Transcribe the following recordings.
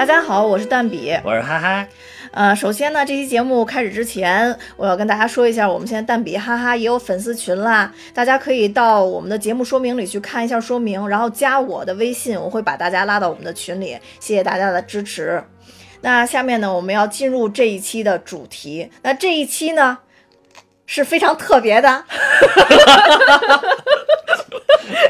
大家好，我是蛋比，我是哈哈。呃，首先呢，这期节目开始之前，我要跟大家说一下，我们现在蛋比哈哈也有粉丝群啦，大家可以到我们的节目说明里去看一下说明，然后加我的微信，我会把大家拉到我们的群里。谢谢大家的支持。那下面呢，我们要进入这一期的主题。那这一期呢，是非常特别的。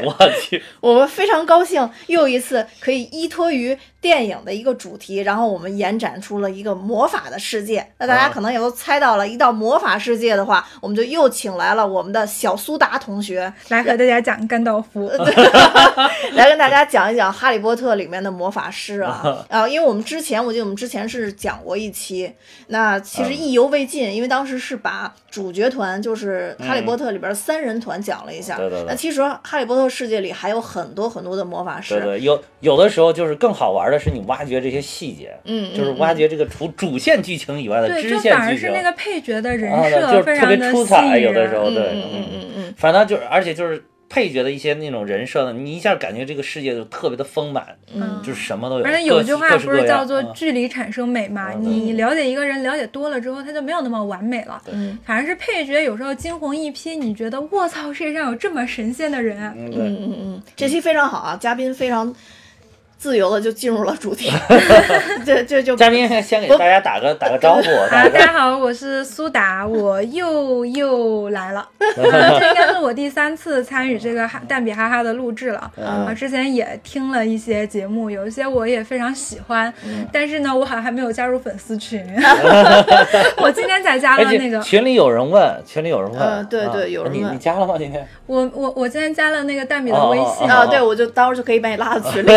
我去，我们非常高兴，又一次可以依托于电影的一个主题，然后我们延展出了一个魔法的世界。那大家可能也都猜到了，一到魔法世界的话，我们就又请来了我们的小苏达同学来和大家讲甘道夫，来跟大家讲一讲《哈利波特》里面的魔法师啊啊！因为我们之前，我记得我们之前是讲过一期，那其实意犹未尽，因为当时是把主角团，就是《哈利波特》里边三人团讲了一下。对对对。那其实《哈利波特》世界里还有很多很多的魔法师。对对，有有的时候就是更好玩的是你挖掘这些细节，嗯，就是挖掘这个除主线剧情以外的支线剧情。反而是那个配角的人设就是特别出彩，有的时候对，嗯嗯嗯嗯，反正就是，而且就是。配角的一些那种人设呢，你一下感觉这个世界就特别的丰满，嗯，就是什么都有。而且有句话不是叫做“距离产生美”吗？你了解一个人了解多了之后，他就没有那么完美了。嗯，反正是配角有时候惊鸿一瞥，你觉得卧槽，世界上有这么神仙的人。嗯嗯嗯，这期非常好啊，嘉宾非常。自由的就进入了主题，就就就嘉宾先给大家打个打个招呼。大家好，我是苏达，我又又来了。这应该是我第三次参与这个哈蛋比哈哈的录制了。啊，之前也听了一些节目，有一些我也非常喜欢，但是呢，我好像还没有加入粉丝群。我今天才加了那个群里有人问，群里有人问，对对，有人问你加了吗？今天我我我今天加了那个蛋比的微信啊，对我就到时候就可以把你拉到群里。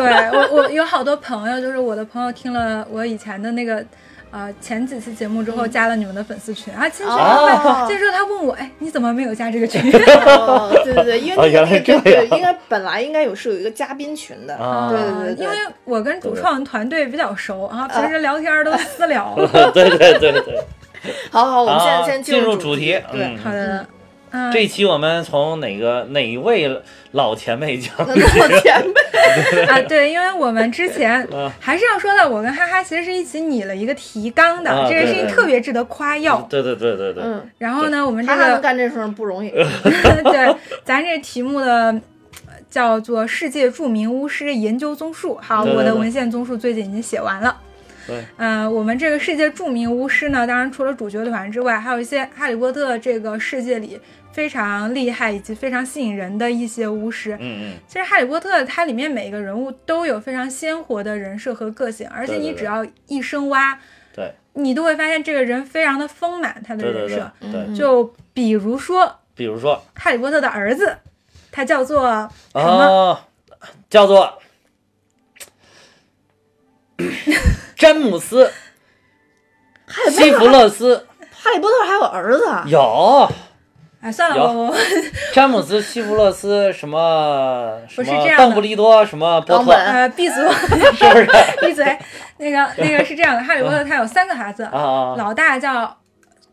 对我，我有好多朋友，就是我的朋友听了我以前的那个，呃，前几期节目之后，加了你们的粉丝群啊。其实，这时候他问我，哎，你怎么没有加这个群？对对对，因为 原来这样，应该本来应该有是有一个嘉宾群的。对对对，因为我跟主创团队比较熟啊，平时聊天都私聊。对对对对。好好，我们现在先进入主题。对，好的。这一期我们从哪个哪位老前辈讲？老前辈啊，对，因为我们之前 还是要说到，我跟哈哈其实是一起拟了一个提纲的，这个事情特别值得夸耀。对对对对对。嗯。然后呢，我们这个干这事不容易。对，咱这题目的叫做《世界著名巫师研究综述》。好，我的文献综述最近已经写完了。对。嗯，我们这个世界著名巫师呢，当然除了主角团之外，还有一些哈利波特这个世界里。非常厉害以及非常吸引人的一些巫师。嗯嗯，其实《哈利波特》它里面每一个人物都有非常鲜活的人设和个性，而且你只要一深挖，对，你都会发现这个人非常的丰满，他的人设。对，就比如说，比如说，哈利波特的儿子，他叫做什么？叫做 詹姆斯·西弗勒斯。哈利波特还有儿子？有。哎，算了，我我 詹姆斯·西弗勒斯什么 什么邓布利多什么波特？呃，闭嘴，是不是？闭嘴。那个那个是这样的，哈利波特他有三个孩子，老大叫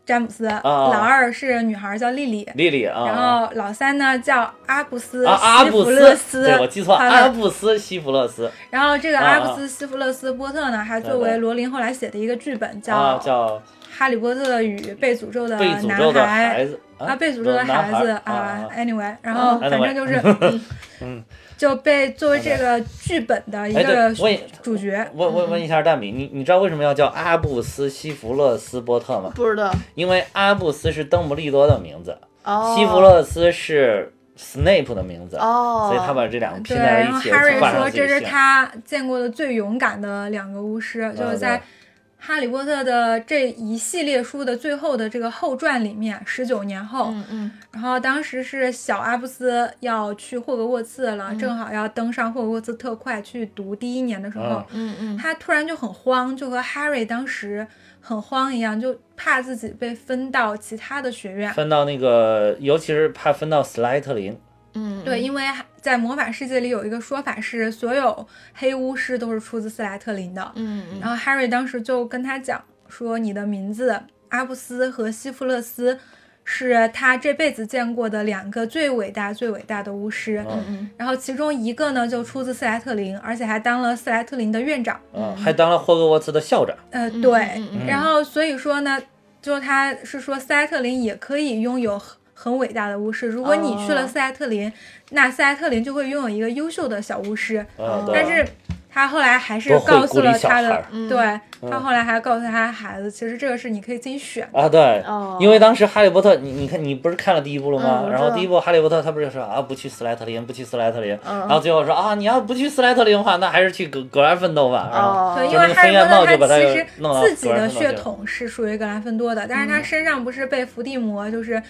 詹姆斯，老二是女孩叫莉莉，莉莉啊。然后老三呢叫阿布斯·西弗勒斯，对我记错，阿布斯·西弗勒斯。然后这个阿布斯·西弗勒斯波特呢，还作为罗琳后来写的一个剧本叫叫《哈利波特与被诅咒的男孩》。啊，被诅咒的孩子啊，anyway，然后反正就是，嗯，就被作为这个剧本的一个主角。问问问一下蛋比，你你知道为什么要叫阿布斯·西弗勒斯波特吗？不知道。因为阿布斯是邓布利多的名字，西弗勒斯是 Snape 的名字，所以他把这两个拼在一起。然后 Harry 说这是他见过的最勇敢的两个巫师，就是在。哈利波特的这一系列书的最后的这个后传里面，十九年后，嗯嗯，然后当时是小阿布斯要去霍格沃茨了，正好要登上霍格沃茨特快去读第一年的时候，嗯嗯，他突然就很慌，就和 Harry 当时很慌一样，就怕自己被分到其他的学院，分到那个，尤其是怕分到斯莱特林。嗯，对，因为在魔法世界里有一个说法是，所有黑巫师都是出自斯莱特林的。嗯嗯。然后 Harry 当时就跟他讲说：“你的名字阿布斯和西弗勒斯是他这辈子见过的两个最伟大、最伟大的巫师。嗯嗯。然后其中一个呢，就出自斯莱特林，而且还当了斯莱特林的院长。嗯，还当了霍格沃茨的校长。呃，对。然后所以说呢，就他是说斯莱特林也可以拥有很很伟大的巫师。如果你去了斯莱特林，那斯莱特林就会拥有一个优秀的小巫师。但是。他后来还是告诉了他的，对他后来还告诉他孩子，其实这个是你可以自己选啊。对，因为当时哈利波特，你你看你不是看了第一部了吗？然后第一部哈利波特他不是说啊不去斯莱特林，不去斯莱特林，然后最后说啊你要不去斯莱特林的话，那还是去格格兰芬多吧。哦，对，因为哈利波特他其实自己的血统是属于格兰芬多的，但是他身上不是被伏地魔就是。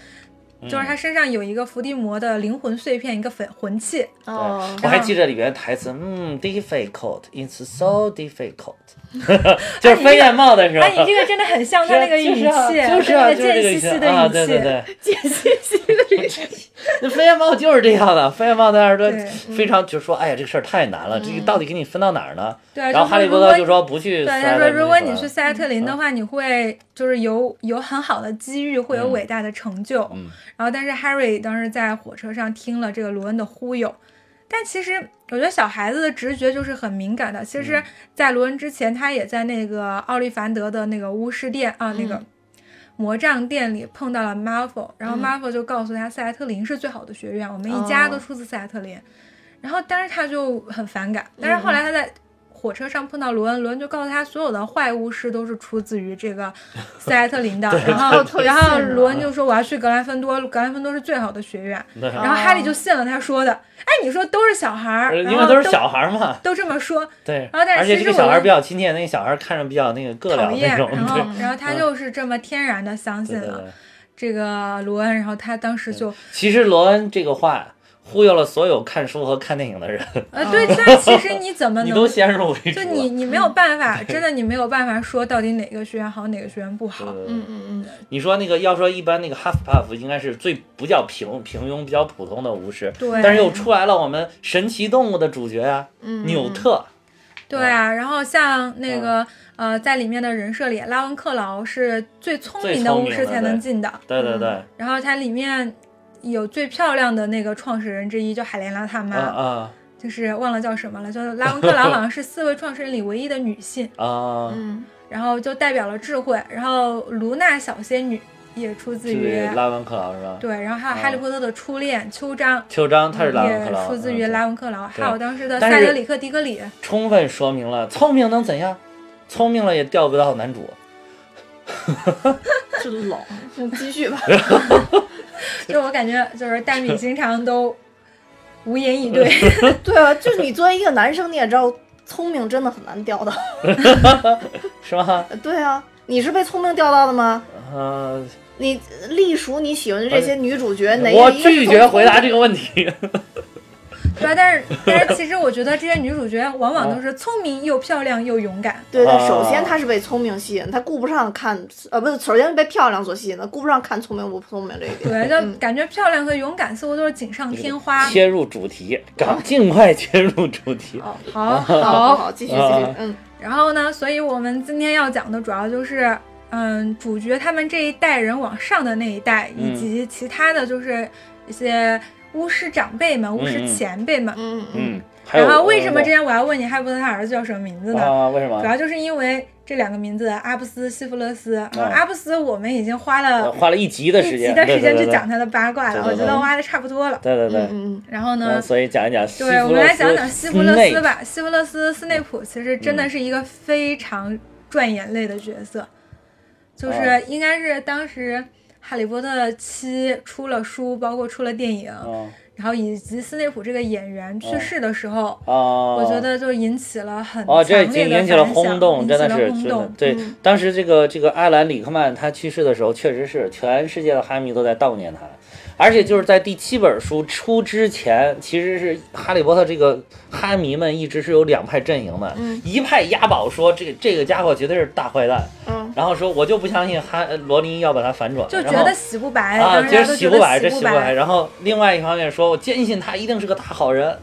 就是他身上有一个伏地魔的灵魂碎片，一个粉魂器。哦，我还记得里边台词，嗯，difficult，it's so difficult，就是飞燕帽的时候。哎，你这个真的很像他那 个语气，就是那个贱兮兮的语气，对对对，贱兮兮的语气。那飞燕帽就是这样的，飞燕帽在那儿说，非常就说，哎呀，这个事儿太难了，这个到底给你分到哪儿呢？对，然后哈利波特就说不去。对，他说如果你去塞特林的话，你会就是有有很好的机遇，会有伟大的成就。嗯。然后，但是 Harry 当时在火车上听了这个罗恩的忽悠，但其实我觉得小孩子的直觉就是很敏感的。其实，在罗恩之前，他也在那个奥利凡德的那个巫师店啊，那个魔杖店里碰到了 Marvel，然后 Marvel 就告诉他，塞莱特林是最好的学院，我们一家都出自塞莱特林。然后，但是他就很反感。但是后来他在。火车上碰到罗恩，罗恩就告诉他，所有的坏巫师都是出自于这个斯莱特林的。然后，然后罗恩就说我要去格兰芬多，格兰芬多是最好的学院。然后哈利就信了他说的。哎，你说都是小孩儿，因为都是小孩儿嘛，都这么说。对。然后，但是其实小孩比较亲切，那个小孩看着比较那个膈讨厌。然后，然后他就是这么天然的相信了这个罗恩。然后他当时就其实罗恩这个话。忽悠了所有看书和看电影的人。呃，对，但其实你怎么 能？你都先入为主。就你，你没有办法，真的，你没有办法说到底哪个学院好，哪个学院不好。嗯嗯嗯。你说那个，要说一般那个哈斯帕夫应该是最不叫平平庸、比较普通的巫师。对。但是又出来了我们神奇动物的主角呀，纽特。对啊，然后像那个呃，在里面的人设里，拉文克劳是最聪明的巫师才能进的。对对对。然后它里面。有最漂亮的那个创始人之一，叫海莲娜他妈，啊，就是忘了叫什么了，叫拉文克劳，好像是四位创始人里唯一的女性 啊，嗯，然后就代表了智慧，然后卢娜小仙女也出自于拉文克劳是吧？对，然后还有哈利波特的初恋秋张，秋张他是拉文克劳，出自于拉文克劳，还有当时的塞德里克迪格里，充分说明了聪明能怎样？聪明了也钓不到男主，真老，继续吧。就我感觉，就是大米经常都无言以对。对啊，就是你作为一个男生，你也知道，聪明真的很难钓到，是吗？对啊，你是被聪明钓到的吗？嗯。你隶属你喜欢的这些女主角，哪我拒绝回答这个问题。对啊，但是但是其实我觉得这些女主角往往都是聪明又漂亮又勇敢。对对，首先她是被聪明吸引，她顾不上看呃，不是，首先被漂亮所吸引的，顾不上看聪明不聪明这一点。对，就感觉漂亮和勇敢似乎都是锦上添花。切入主题，赶尽快切入主题。好，好，好，继续，继续，嗯。然后呢，所以我们今天要讲的主要就是，嗯，主角他们这一代人往上的那一代，以及其他的就是一些。巫师长辈们，巫师前辈们，嗯嗯，然后为什么之前我要问你哈利波特他儿子叫什么名字呢？啊，为什么？主要就是因为这两个名字，阿布斯、西弗勒斯。啊，阿布斯我们已经花了花了一集的时间，一集的时间去讲他的八卦了，我觉得挖的差不多了。对对对，嗯。然后呢？所以讲一讲。对，我们来讲讲西弗勒斯吧。西弗勒斯·斯内普其实真的是一个非常赚眼泪的角色，就是应该是当时。哈利波特七出了书，包括出了电影，然后以及斯内普这个演员去世的时候，我觉得就引起了很哦，这引起了轰动，真的是轰动。对，当时这个这个艾兰·里克曼他去世的时候，确实是全世界的哈迷都在悼念他。而且就是在第七本书出之前，其实是哈利波特这个哈迷们一直是有两派阵营的，一派押宝说这这个家伙绝对是大坏蛋，嗯，然后说我就不相信哈罗琳要把他反转，就觉得洗不白啊，觉得洗不白，这洗不白。然后另外一方面说，我坚信他一定是个大好人。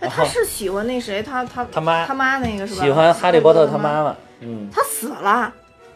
哎，他是喜欢那谁？他他他妈他妈那个是吧？喜欢哈利波特他妈妈，嗯，他死了。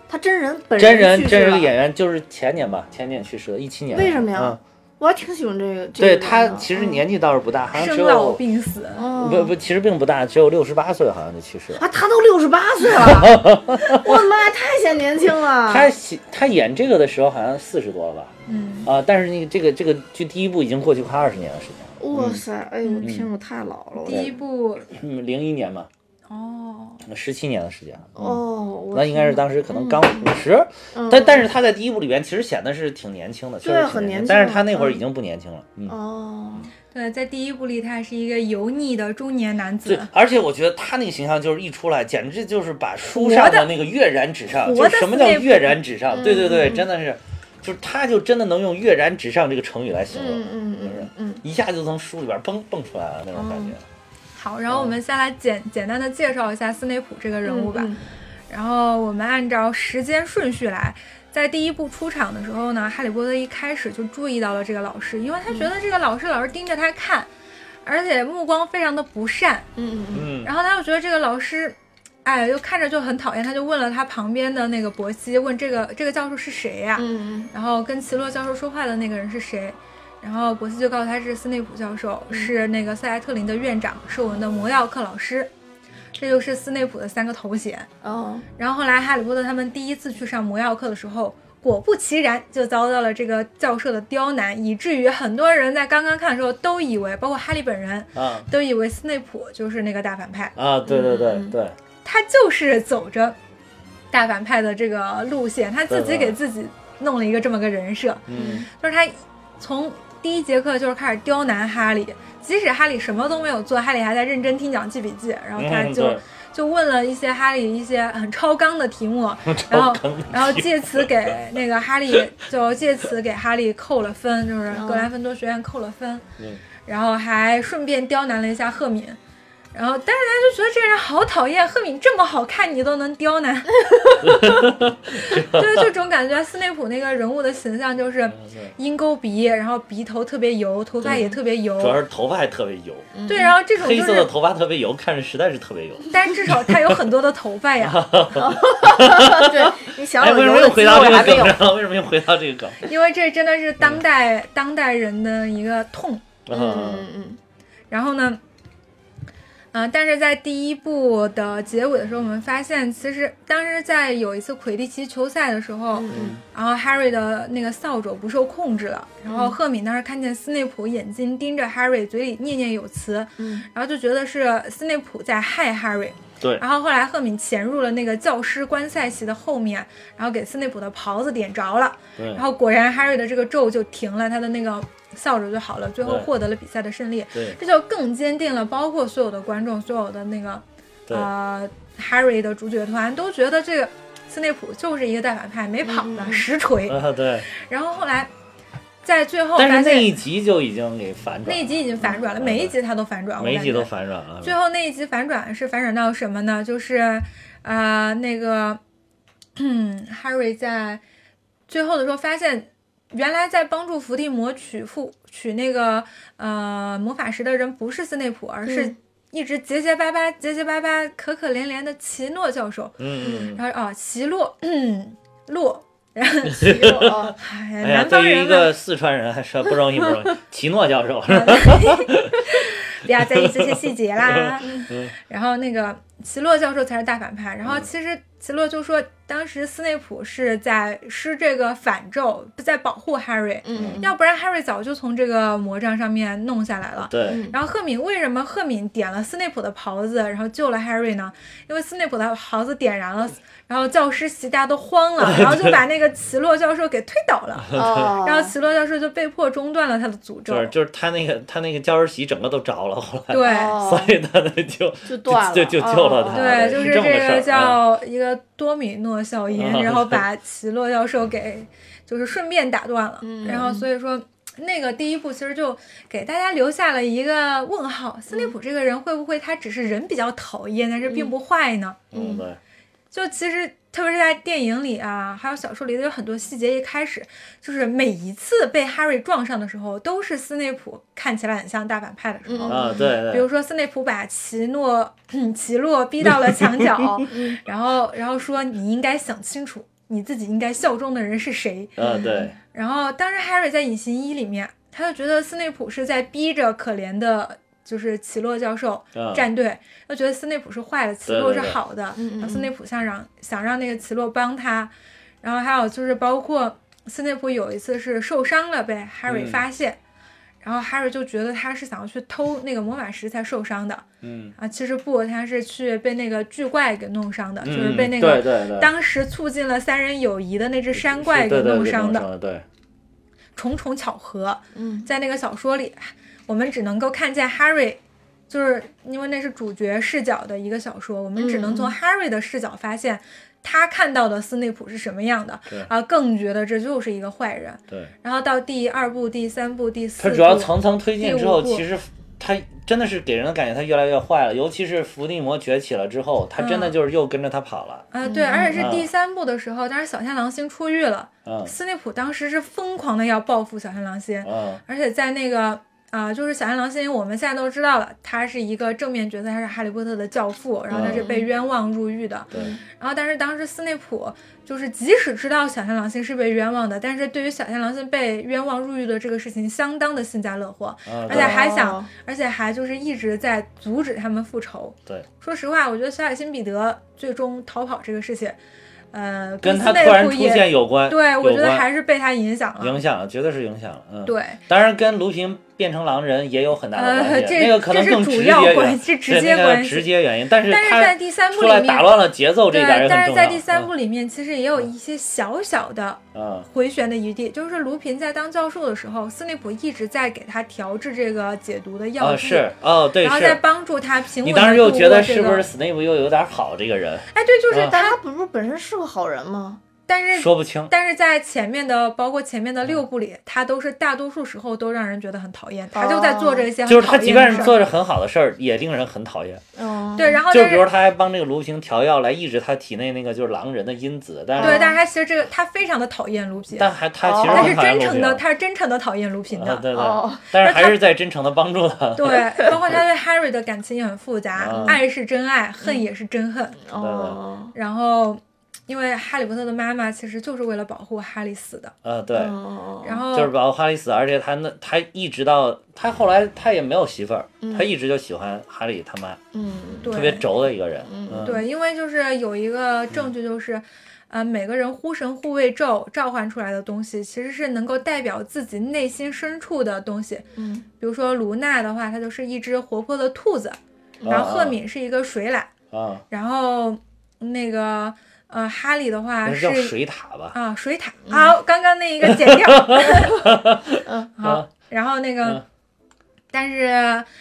他真人本真人去世了真人演员就是前年吧，前年去世的，一七年。为什么呀嗯，我还挺喜欢这个。这对他其实嗯年纪倒是不大，好像只生老有病死。哦不不，其实并不大，只有六十八岁，好像就去世了。啊，他都六十八岁了，我的妈呀，太显年轻了。他喜他演这个的时候好像四十多了吧？嗯，啊，但是那个这个这个剧第一部已经过去快二十年的时间了。哇塞，哎呦天，我太老了。第一部嗯，零一年嘛，哦，十七年的时间。哦，那应该是当时可能刚五十、嗯。但但是他在第一部里边其实显得是挺年轻的，确对实挺很年轻年但是他那会儿嗯。已经不年轻了，嗯。哦，对，在第一部里他是一个油腻的中年男子。对子，，而且我觉得他那个形象就是一出来，简直就是把书上的那个跃然纸上，就什么叫跃然纸上？对对对，嗯真的是，就是他就真的能用跃然纸上这个成语来形容，嗯嗯嗯嗯。一下就从书里边蹦蹦出来了那种感觉。好，然后我们先来简简单的介绍一下斯内普这个人物吧。嗯然后我们按照时间顺序来，在第一部出场的时候呢，哈利波特一开始就注意到了这个老师，因为他觉得这个老师老是盯着他看，而且目光非常的不善。嗯嗯嗯嗯，然后他又觉得这个老师，哎，又看着就很讨厌，他就问了他旁边的那个伯西，问这个这个教授是谁呀、嗯嗯然后跟奇洛教授说话的那个人是谁？然后伯希就告诉他是斯内普教授，是那个塞莱特林的院长，是我们的魔药课老师。这就是斯内普的三个头衔。哦，然后后来哈利波特他们第一次去上魔药课的时候，果不其然就遭到了这个教授的刁难，以至于很多人在刚刚看的时候都以为，包括哈利本人啊。都以为斯内普就是那个大反派，啊，对对对嗯。对，他就是走着大反派的这个路线，他自己给自己弄了一个这么个人设，嗯。就是他从第一节课就是开始刁难哈利，即使哈利什么都没有做，哈利还在认真听讲记笔记，然后他就、嗯就问了一些哈利一些很超纲的题目，然后然后借此给那个哈利就借此给哈利扣了分，就是格兰芬多学院扣了分，嗯。然后还顺便刁难了一下赫敏。然后，但是他就觉得这个人好讨厌，赫敏这么好看，你都能刁难，对，这种感觉。斯内普那个人物的形象就是鹰钩鼻，然后鼻头特别油，头发也特别油主，要是头发还特别油，对，然后这种黑就是，色的头发特别油，看着实在是特别油。但是至少他有很多的头发呀，对，你想哎，有为什么又回到这个肉还没有梗？上？为什么又回到这个梗？因为这真的是当代当代人的一个痛。嗯啊嗯嗯然后呢，呃，但是在第一部的结尾的时候，我们发现其实当时在有一次魁地奇球赛的时候，嗯然后 Harry 的那个扫帚不受控制了，然后赫敏当时看见斯内普眼睛盯着 Harry，嘴里念念有词，嗯然后就觉得是斯内普在害 Harry。对。然后后来赫敏潜入了那个教师观赛席的后面，然后给斯内普的袍子点着了，对。然后果然 Harry 的这个咒就停了，他的那个扫帚就好了，最后获得了比赛的胜利。对。这就更坚定了，包括所有的观众、所有的那个呃 Harry 的主角团都觉得这个斯内普就是一个大反派，没跑的、嗯。实锤。啊 对，然后后来在最后但是发现那一集就已经给反转了，那一集已经反转了，每一集他都反转，每一集都反转了。最后那一集反转是反转到什么呢？就是，呃，那个，嗯，Harry 在最后的时候发现，原来在帮助伏地魔取复取那个呃魔法石的人不是斯内普，而是嗯一直结结巴巴、结结巴巴、可可怜怜的奇诺教授。嗯，嗯然后哦，奇洛，嗯，洛，然后奇洛啊哎呀，哎呀，南一个四川人还是不容易，不容易。奇诺教授，不要在意这些细节啦。嗯然后那个奇洛教授才是大反派。然后其实奇洛就说，当时斯内普是在施这个反咒，在保护 Harry，、嗯要不然 Harry 早就从这个魔杖上面弄下来了。对，嗯然后赫敏为什么赫敏点了斯内普的袍子，然后救了 Harry 呢？因为斯内普的袍子点燃了，然后教师席大家都慌了，然后就把那个奇洛教授给推倒了，哦，然后奇洛教授就被迫中断了他的诅咒。就是。就是他那个他那个教师席整个都着了，后来，对，哦。所以他呢就就断了。就就救了他。哦对，就是这个叫一个多米诺效应，啊。然后把奇洛教授给就是顺便打断了，嗯。然后所以说。那个第一部其实就给大家留下了一个问号：斯内普这个人会不会他只是人比较讨厌，但是并不坏呢？嗯对，就其实特别是在电影里啊，还有小说里的有很多细节，一开始就是每一次被 Harry 撞上的时候，都是斯内普看起来很像大反派的时候。嗯啊对对，比如说，斯内普把奇诺、奇洛逼到了墙角，然后然后说你应该想清楚，你自己应该效忠的人是谁。啊，对，然后当时 Harry 在隐形衣里面，他就觉得斯内普是在逼着可怜的，就是奇洛教授战队，他觉得斯内普是坏的，奇洛是好的，斯内普想让想让那个奇洛帮他，然后还有就是包括斯内普有一次是受伤了被 Harry 嗯。发现。然后 Harry 就觉得他是想要去偷那个魔法石才受伤的嗯，啊，其实不，他是去被那个巨怪给弄伤的，就是嗯被那个当时促进了三人友谊的那只山怪给弄伤的。的，对，重重巧合，嗯。在那个小说里，我们只能够看见 Harry，就是因为那是主角视角的一个小说，我们只能从嗯。Harry 的视角发现他看到的斯内普是什么样的对，啊，更觉得这就是一个坏人。对，然后到第二部、第三部、第四部，它主要层层推进之后，其实他真的是给人的感觉他越来越坏了，尤其是伏地魔崛起了之后，他真的嗯。就是又跟着他跑了，啊，对，而且是第三部的时候，当时小天狼星出狱了，嗯。斯内普当时是疯狂的要报复小天狼星，嗯。而且在那个啊、就是小天狼星，我们现在都知道了，他是一个正面角色，他是哈利波特的教父，然后他是被冤枉入狱的。对，然后，但是当时斯内普就是即使知道小天狼星是被冤枉的，但是对于小天狼星被冤枉入狱的这个事情，相当的幸灾乐祸，嗯而且还哦想，而且还就是一直在阻止他们复仇。对，说实话，我觉得小海星彼得最终逃跑这个事情，呃，跟他突然出现有关，对我觉得还是被他影响了。影响了，绝对是影响了，嗯，对，当然跟卢平变成狼人也有很大的关呃，系，这那个可能更直接系，是直接关系。直接原因，但是但是他在第三部出来里面，打乱了节奏，这对一点也，但是在。第三部里面其实也有一些小小的嗯，回旋的余地，就是卢平在当教授的时候，斯内普一直在给他调制这个解毒的嗯，药剂，哦是，哦对然后在，帮助他平稳你当时又觉得是不是斯内普又有点好这个人？哎，对，就是他不是本身是个好人吗？但是说不清。但是在前面的，包括前面的六部里，他都是大多数时候都让人觉得很讨厌，他就在做这些很就是他讨厌的事儿。即便是做着很好的事儿，也令人很讨厌。嗯，对，然后就比如他还帮这个卢平调药来抑制他体内那个就是狼人的因子，但对，但是他其实这个他非常的讨厌卢平，但还他其实哦他是真诚的，他是真诚的讨厌卢平的。啊对对哦，但是还是在真诚的帮助他。对，包括他对 Harry 的感情也很复杂，啊爱是真爱，恨也是真恨。哦，然后，因为哈利波特的妈妈其实就是为了保护哈利死的，呃，对，哦然后就是保护哈利死，而且他那他一直到他后来他也没有媳妇儿，他一直就喜欢哈利他妈，嗯，对特别轴的一个人。嗯，对，因为就是有一个证据就是。呃，每个人呼神护卫咒召唤出来的东西，其实是能够代表自己内心深处的东西。嗯，比如说卢娜的话，她就是一只活泼的兔子，然后赫敏是一个水獭，啊，然后那个呃哈利的话是叫水塔吧？啊水獭。好，刚刚那一个剪掉。嗯好，然后那个嗯，但是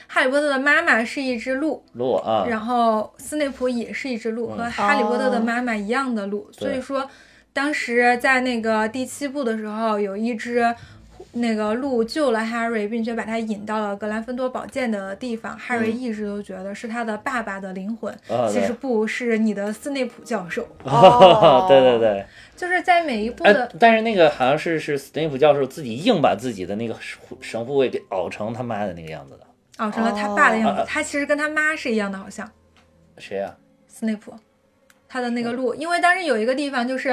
哈利波特的妈妈是一只鹿，鹿啊，然后斯内普也是一只鹿，和哈利波特的妈妈一样的鹿，所以说当时在那个第七部的时候，有一只。那个鹿救了 Harry，并且把他引到了格兰芬多宝剑的地方。Harry 一直都觉得是他的爸爸的灵魂，啊其实不是你的斯内普教授。哦 对对对，就是在每一部哎的，但是那个好像是是斯内普教授自己硬把自己的那个神护卫给熬成他妈的那个样子的，熬成了他爸的样子哦。他其实跟他妈是一样的，好像谁呀？斯内普，他的那个路，因为当时有一个地方就是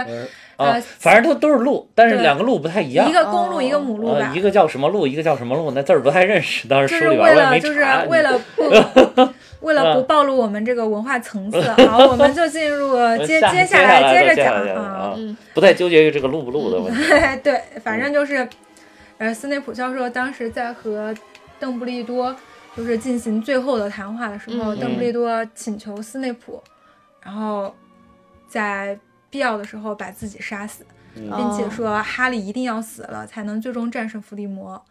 呃反正都都是路，但是两个路不太一样一。个公鹿，哦一个母路吧呃，一。个叫什么路，一个叫什么路，那字儿不太认识。当时就是书里边我也没为了就是。为了不 为了不暴露我们这个文化层次，好，我们就进入接接下来接着讲啊。嗯不再纠结于这个路不路的问题。对，反正就是，呃，斯内普教授当时在和邓布利多就是进行最后的谈话的时候，嗯邓布利多请求斯内普，然后在必要的时候把自己杀死，嗯并且说哈利一定要死了才能最终战胜伏地魔。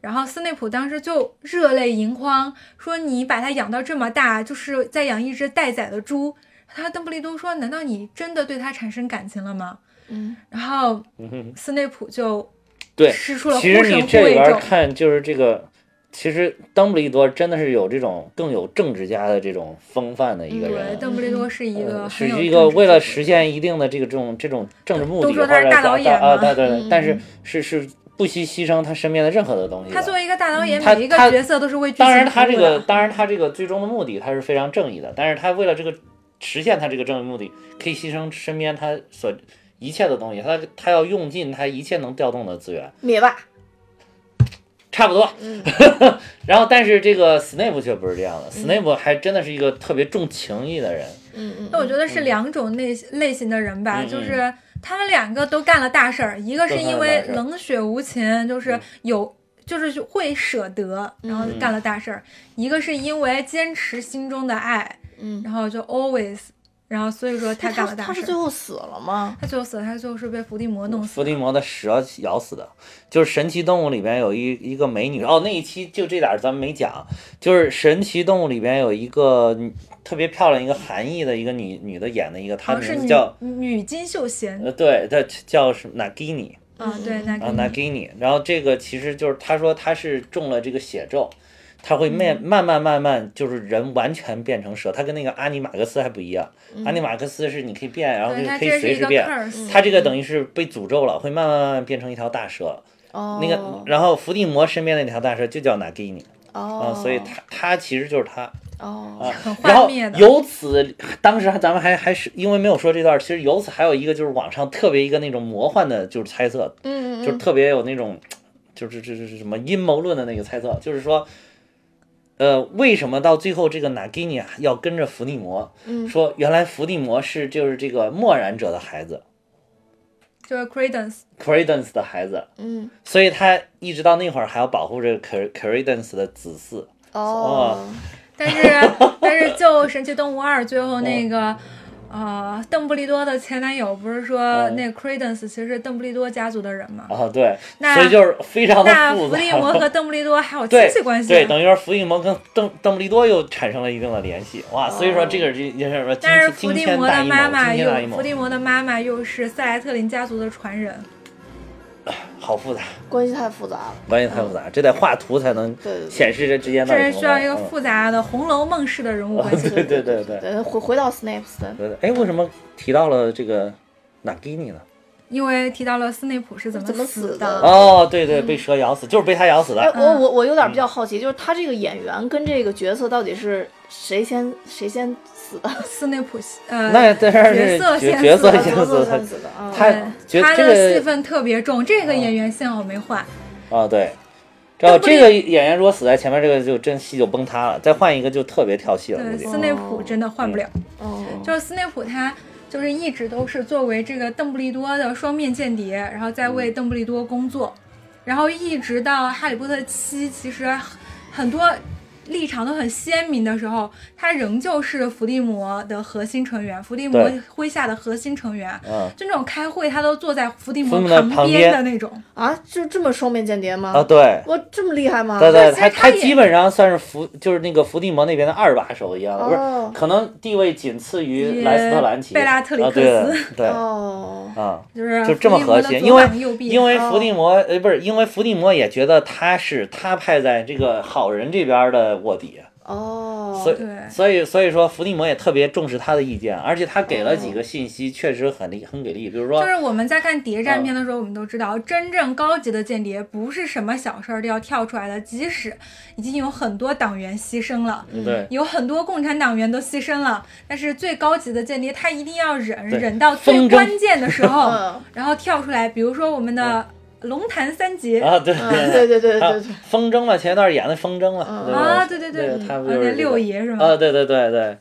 然后斯内普当时就热泪盈眶，说：“你把他养到这么大，就是在养一只待宰的猪。”他邓布利多说：“难道你真的对他产生感情了吗嗯？”然后嗯斯内普就对，使出了其实护神护你这。边看就是这个，其实邓布利多真的是有这种更有政治家的这种风范的一个对，人。邓布利多是一个呃是一个为了实现一定的这个这种这种政治目的，都说他是或者大导演啊，对对对，嗯但是是是不惜牺牲他身边的任何的东西的。他作为一个大导演，他每一个角色都是为当然，他这。个当然他这个最终的目的，他是非常正义的。但是他为了这个实现他这个正义目的，可以牺牲身边他所一切的东西，他他要用尽他一切能调动的资源，灭霸，差不多。嗯。然后，但是这个 Snape 却不是这样的、s n a p e 还真的是一个特别重情义的人。嗯嗯，那我觉得是两种类类型的人吧，就是他们两个都干了大事儿，一个是因为冷血无情，就是有。就是会舍得，然后干了大事儿；一个是因为坚持心中的爱，嗯，然后就 always，然后所以说他干了大他是。最后死了吗？他最后死了，他最后是被伏地魔弄死伏地魔的蛇咬死的，就是神奇动物里边有一一个美女哦，那一期就这点儿咱们没讲，就是神奇动物里边有一个特别漂亮一个韩裔的一个女女的演的一个，她名字叫女金秀贤呃对，她叫什么 Nagini 啊，对，Nagini，然后这个其实就是她说她是中了这个血咒。她会嗯慢慢慢慢慢，就是人完全变成蛇。他跟那个阿尼马克斯还不一样，阿尼马克斯是你可以变，然后对，就可以随时变。她这个等于是被诅咒了，会慢慢慢慢变成一条大蛇。哦，那个，然后伏地魔身边的那条大蛇就叫 Nagini 哦啊，，所以他他其实就是他哦。然后。由此，当时咱们还还是因为没有说这段，其实由此还有一个就是网上特别一个那种魔幻的，就是猜测，嗯嗯就是特别有那种，就是这这是什么阴谋论的那个猜测，就是说。呃，为什么到最后这个 Nagini 啊要跟着伏地魔？嗯。说原来伏地魔是就是这个默然者的孩子。就是 Credence，，Credence 的孩子，嗯。所以他一直到那会儿还要保护这个 Cre- Credence 的子嗣。哦，但是 但是就神奇动物二最后那个。呃，邓布利多的前男友不是说嗯那个 Credence 其实是邓布利多家族的人吗？啊，对，那所以就是非常的那。伏地魔和 邓布利多还有亲戚关系。对，等于说伏地魔跟邓邓布利多又产生了一定的联系，哇，所以说这个是说但是伏地魔的妈妈又伏，地魔的妈妈又是塞莱特林家族的传人，好复杂，关系太复杂了。关系太复杂，这得画图才能显示这之间的这是需要一个复杂的《红楼梦》式的人物 关系。对对对对对，回回到 Snape 的，对对。哎，为什么提到了这个纳基尼呢？因为提到了斯内普是怎么怎么死死的哦，对对，被蛇咬死，就是被他咬死哎，的。我我我有点比较好奇，就是他这个演员跟这个角色到底是谁先谁先死？斯内普呃，角色角角色先死角色先死他。他他的戏份特别重，这个演员幸好没换。啊，对。这邓布利这个演员如果死在前面，这个就真戏就崩塌了。再换一个就特别跳戏了，对，斯内普真的换不了。哦，就是斯内普他就是一直都是作为这个邓布利多的双面间谍，然后在为邓布利多工作，然后一直到哈利波特七，其实很多立场都很鲜明的时候，他仍旧是伏地魔的核心成员，伏地魔麾下的核心成员。嗯就那种开会，他都坐在伏地魔旁边的那种。啊，就这么双面间谍吗？啊，对。哇，这么厉害吗？对对，他他基本上算是伏，就是那个伏地魔那边的二把手一样的，不哦是，可能地位仅次于莱斯特兰奇、贝拉特里克啊、对斯对 哦，啊，就是就这么核心因为因为哦伏地魔呃不是，因为伏地魔也觉得他是他派在这个好人这边的卧底，哦，所以对。所以所以说伏地魔也特别重视他的意见，而且他给了几个信息，确实很力很给力，比如说就是我们在看谍战嗯。片的时候，我们都知道，真正高级的间谍不是什么小事儿都要跳出来的，即使已经有很多党员牺牲了。嗯对。有很多共产党员都牺牲了，但是最高级的间谍他一定要忍，忍到最关键的时候，嗯然后跳出来。比如说我们的龙潭三杰，啊对嗯，对对对对对，风筝嘛，前一段演的风筝嘛，嗯。对吧？啊对对对对啊他不就是这个那六爷是吗？啊，对对对对，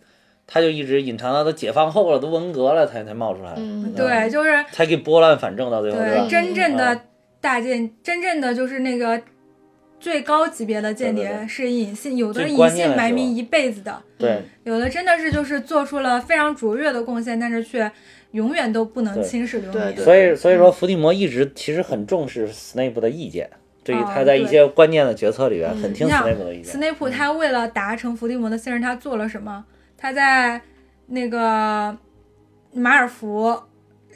他就一直隐藏到都解放后了，都文革了才才冒出来，嗯，对，就是才给拨乱反正到最后，对？真正的嗯。大间，真正的就是那个最高级别的间谍对对对。是隐姓，有的人隐姓埋名一辈子的，对。有的真的是就是做出了非常卓越的贡献，但是却永远都不能对青史留名。对对所以所以说伏地魔一直其实很重视斯内普的意见，对于啊他在一些关键的决策里边嗯很听斯内普的意见。斯内普他为了达成伏地魔的信任，他做了什么？他在那个马尔福，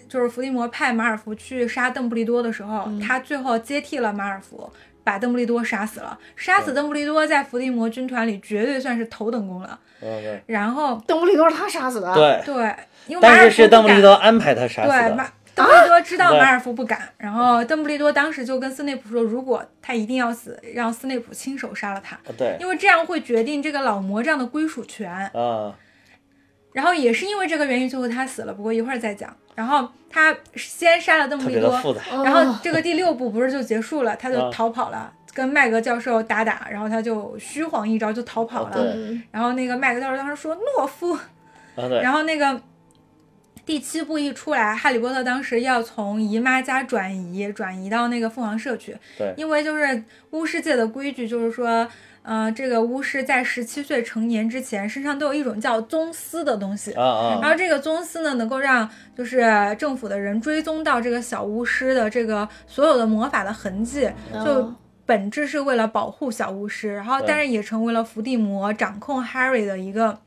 就是伏地魔派马尔福去杀邓布利多的时候，嗯他最后接替了马尔福，把邓布利多杀死了。杀死邓布利多在伏地魔军团里绝对算是头等功了。嗯然后邓布利多是他杀死的，，对，对，因为是尔福是邓布利多安排他杀死对，马的。邓布利多知道马尔福不敢，然后邓布利多当时就跟斯内普说，如果他一定要死，让斯内普亲手杀了他，因为这样会决定这个老魔杖的归属权。啊，然后也是因为这个原因，最后他死了。不过一会儿再讲。然后他先杀了邓布利多。然后这个第六部不是就结束了，他就啊逃跑了，跟麦格教授打打，然后他就虚晃一招就逃跑了。然后那个麦格教授当时说懦夫，啊，对，然后那个第七部一出来，哈利波特当时要从姨妈家转移，转移到那个凤凰社去。对因为就是巫师界的规矩，就是说，呃，这个巫师在十七岁成年之前，身上都有一种叫宗丝的东西。啊啊然后这个宗丝呢，能够让就是政府的人追踪到这个小巫师的这个所有的魔法的痕迹，就哦本质是为了保护小巫师，然后但是也成为了伏地魔掌控 Harry 的一个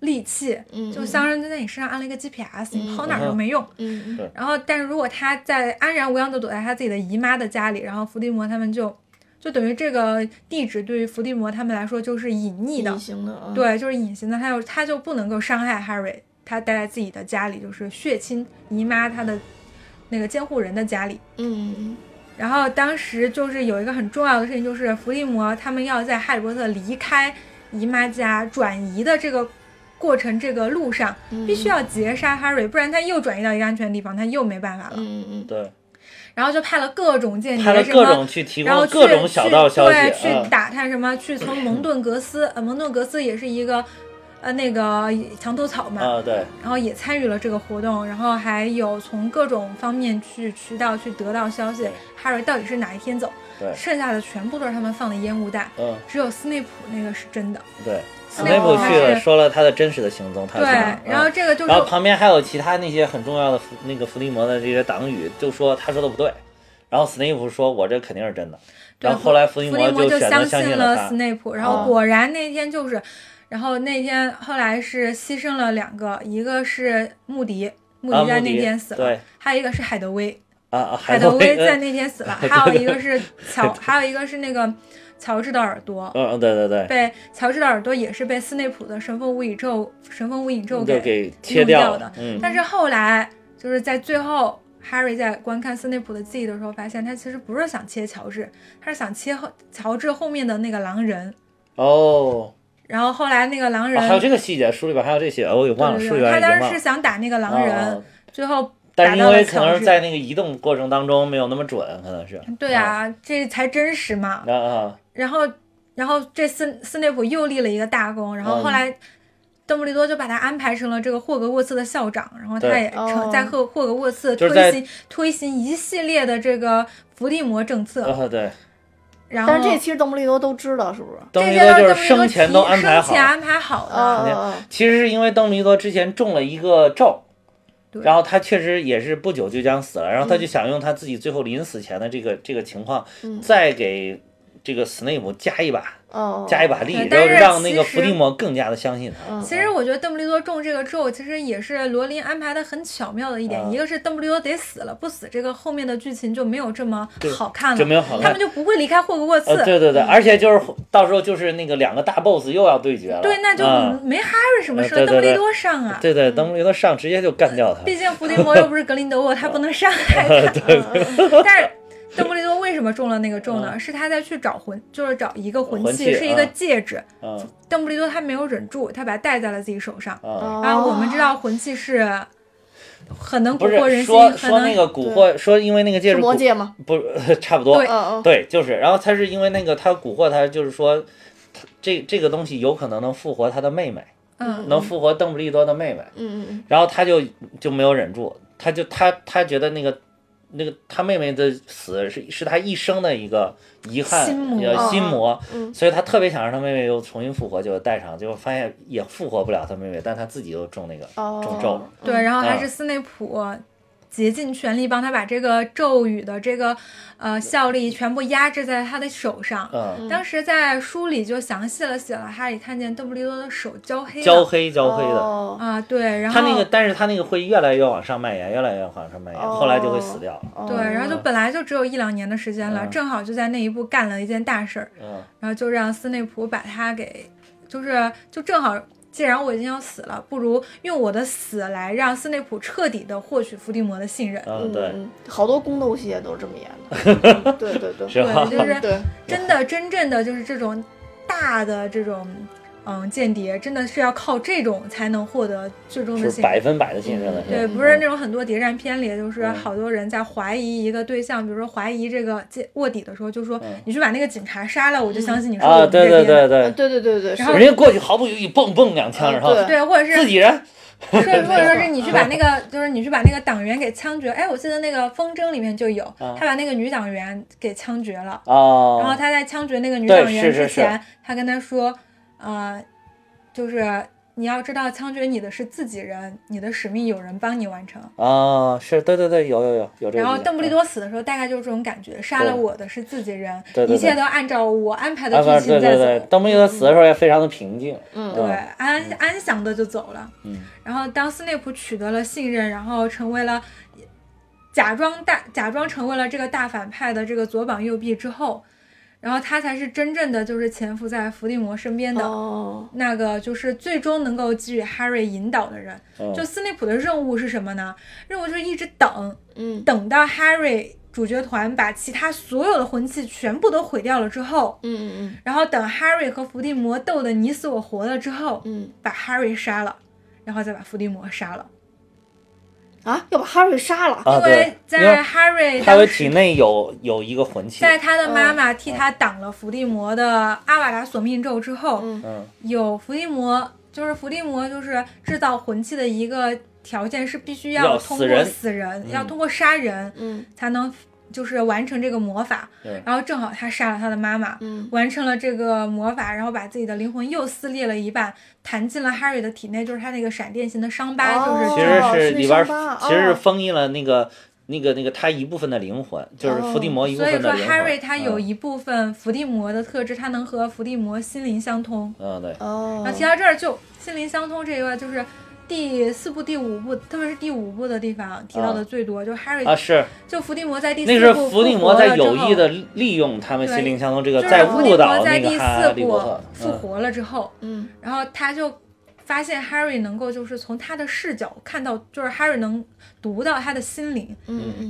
利器，嗯就像是在你身上安了一个 GPS，你嗯跑哪儿都没用。嗯嗯。然后，但是如果他在安然无恙的躲在他自己的姨妈的家里，然后伏地魔他们就就等于这个地址对于伏地魔他们来说就是隐匿的。隐，形的，嗯，对，就是隐形的，他就他就不能够伤害 Harry，他待在自己的家里，就是血亲姨妈他的那个监护人的家里。嗯嗯。然后当时就是有一个很重要的事情，就是伏地魔他们要在哈利波特离开姨妈家转移的这个过程这个路上，嗯，必须要截杀 Harry，不然他又转移到一个安全的地方，他又没办法了。嗯嗯对，然后就派了各种间谍，派了各什么种去提然后各种小道消息，去对，去嗯。打探什么，去从蒙顿格斯，呃，蒙顿格斯也是一个，呃，那个墙头草嘛，啊，对，然后也参与了这个活动，然后还有从各种方面去渠道去得到消息对，Harry 到底是哪一天走，对。剩下的全部都是他们放的烟雾弹，嗯，只有斯内普那个是真的，对，斯内内普去了，说了他的真实的行踪，他对然后嗯这个就是然后旁边还有其他那些很重要的伏那个伏地魔的这些党羽，就说他说的不对，然后斯内普说我这肯定是真的，对然后后来伏地魔就相信他了斯，内普，然后啊果然那天就是，然后那天后来是牺牲了两个，一个是穆迪，穆迪在那天死了，对还有一个是海德威，啊啊，海德德威在嗯那天死了，还有一个是乔，还有一个是那个乔治的耳朵。嗯，对对对，被乔治的耳朵也是被斯内普的神风无影咒神风无影咒给给切弄掉的，嗯，但是后来就是在最后，Harry 在观看斯内普的记忆的时候，发现他其实不是想切乔治，他是想切后乔治后面的那个狼人。哦，然后后来那个狼人，啊还有这个细节，书里边还有这些，我给忘了，对书里对对他当时是。想打那个狼人，啊最后但是因为可能是在那个移动过程当中没有那么准，可能是。对啊，这才真实嘛。啊啊，然后，然后这斯斯内普又立了一个大功，然后嗯后来。邓布利多就把他安排成了这个霍格沃茨的校长，然后他也成哦在霍霍格沃茨就是推行推行一系列的这个伏地魔政策，啊对，然后但是这其实邓布利多都知道，是不是？邓布利这些都多就是生前都安排好生前。安排好的。其实是因为邓布利多之前中了一个咒，然后他确实也是不久就将死了，然后他嗯就想用他自己最后临死前的这个这个情况，嗯再给这个斯内普加一把哦，加一把力，但是后让那个伏地魔更加的相信他。嗯其实我觉得邓布利多中这个咒，其实也是罗琳安排的很巧妙的一点。啊一个是邓布利多得死了，不死这个后面的剧情就没有这么好看了，就没有好看他们。就不会离开霍格沃茨。呃，对对对，而且就是到时候就是那个两个大 boss 又要对决了。对那就啊没哈瑞什么事了，呃对对对邓布利多上啊。对对，邓布利多上直接就干掉他。毕竟伏地魔 又不是格林德沃，他不能伤害他。但是邓布利多为什么中了那个咒呢？是他在去找魂，就是找一个魂器是一个啊戒指。嗯邓布利多他没有忍住，他把它戴在了自己手上。啊，然后我们知道魂器是很能蛊惑人心，说说那个蛊惑，说因为那个戒指魔戒吗？不 差不多对，对，就是，然后他是因为那个他蛊惑他，就是说，这这个东西有可能能复活他的妹妹，嗯能复活邓布利多的妹妹，嗯嗯嗯然后他就就没有忍住，他就他他觉得那个那个他妹妹的死是是他一生的一个遗憾，心魔呃心魔，嗯。所以他特别想让他妹妹又重新复活，就带上，结果发现也复活不了他妹妹，但他自己又中那个哦，中咒，对，然后还啊是斯内普竭尽全力帮他把这个咒语的这个呃效力全部压制在他的手上。嗯，当时在书里就详细了写了，哈利看见邓布利多的手焦黑焦黑焦黑的。哦。啊，对，然后他那个，但是他那个会越来越往上蔓延，越来越往上蔓延，哦后来就会死掉对，然后就本来就只有一两年的时间了，嗯。正好就在那一步干了一件大事儿，嗯，然后就让斯内普把他给，就是就正好，既然我已经要死了，不如用我的死来让斯内普彻底的获取伏地魔的信任。嗯，对，嗯，好多宫斗戏也都是这么演的。对对对，对，就是对，真的真正的就是这种大的这种嗯间谍，真的是要靠这种才能获得最终的信任。百分百的信任了。对，不是那种很多谍战片里，就是嗯好多人在怀疑一个对象，比如说怀疑这个间卧底的时候，就说嗯你去把那个警察杀了，我就相信你是我啊，们这对对边的。对对，对对对对，然后人家过去毫不犹豫，蹦蹦两枪，然后对对，或者是自己人。说，或者说是你去把 那个，就是你去把那个党员给枪决。哎，我记得那个《风筝》里面就有，他把那个女党员给枪决了。哦，然后他在枪决那个女党员是是是之前，他跟他说，呃，就是你要知道，枪决你的是自己人，你的使命有人帮你完成。啊，是对对对，有有有有这个。然后邓布利多死的时候，大概就是这种感觉，杀了我的是自己人，对对对一切都按照我安排的剧情在对对对，走。邓布利多死的时候也非常的平静。嗯对，安安详的就走了。嗯，然后当斯内普取得了信任，然后成为了假装大假装成为了这个大反派的这个左膀右臂之后，然后他才是真正的就是潜伏在伏地魔身边的。哦，那个就是最终能够给予 Harry 引导的人，嗯就斯内普的任务是什么呢？任务就是一直等，嗯等到 Harry 主角团把其他所有的魂器全部都毁掉了之后，嗯嗯然后等 Harry 和伏地魔斗得你死我活了之后，嗯把 Harry 杀了，然后再把伏地魔杀了。啊，要把哈瑞杀了。啊，因为在为 Harry 他的体，内有有一个魂器。在他的妈妈替他挡了伏地魔的阿瓦达索命咒之后，嗯有伏地魔，就是伏地魔就是制造魂器的一个条件是必须要通过死人死人，嗯要通过杀人嗯才能就是完成这个魔法。然后正好他杀了他的妈妈，嗯完成了这个魔法，然后把自己的灵魂又撕裂了一半，弹进了 Harry 的体内，就是他那个闪电型的伤疤，哦就是其哦实是里边其实是哦封印了那个那个那个他一部分的灵魂，就是伏地魔一部所以说分的灵魂。Harry 他有嗯一部分伏地魔的特质，他能和伏地魔心灵相通。嗯对，哦然后提到这儿就心灵相通这一块，就是第四部、第五部，特别是第五部的地方提到的最多，就 Harry 啊是。就伏地魔在第那是四部伏地魔在有意的，利用他们对心灵相通这个，就是在伏地误导魔在第那个哈四部利波特。嗯。复活了之后，嗯。然后他就发现 Harry 能够就是从他的视角看到，就是 Harry 能读到他的心灵。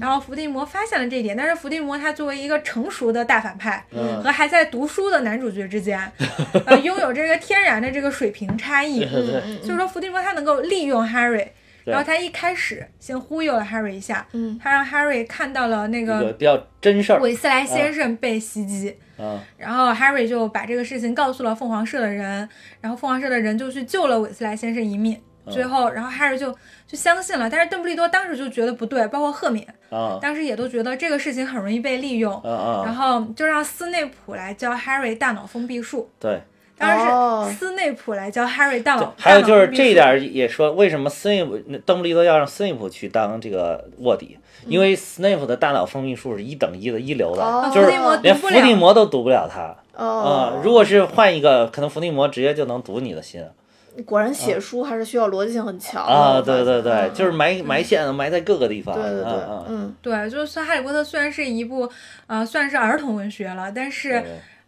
然后伏地魔发现了这一点，但是伏地魔他作为一个成熟的大反派，嗯和还在读书的男主角之间，呃，拥有这个天然的这个水平差异。对对嗯所以说伏地魔他能够利用 Harry，然后他一开始先忽悠了 Harry 一下，嗯他让 Harry 看到了那个个比较真事儿。韦斯莱先生被袭击。嗯然后 Harry 就把这个事情告诉了凤凰社的人，然后凤凰社的人就去救了韦斯莱先生一命。最后，然后 Harry 就就相信了，但是邓布利多当时就觉得不对，包括赫敏啊当时也都觉得这个事情很容易被利用，啊啊！然后就让斯内普来教 Harry 大脑封闭术。对，当然哦是斯内普来教 Harry 大脑。还有就是这一点儿也说，为什么斯内普邓布利多要让斯内普去当这个卧底？因为斯内普的大脑封闭术是一等一的一流的，哦就是伏地魔连伏地魔都读不了他。哦啊，，如果是换一个，可能伏地魔直接就能读你的心果然写书还是需要逻辑性很强的啊！对对对，嗯就是埋埋线埋在各个地方。对对对嗯嗯，嗯对，就是《哈利波特》虽然是一部呃算是儿童文学了，但是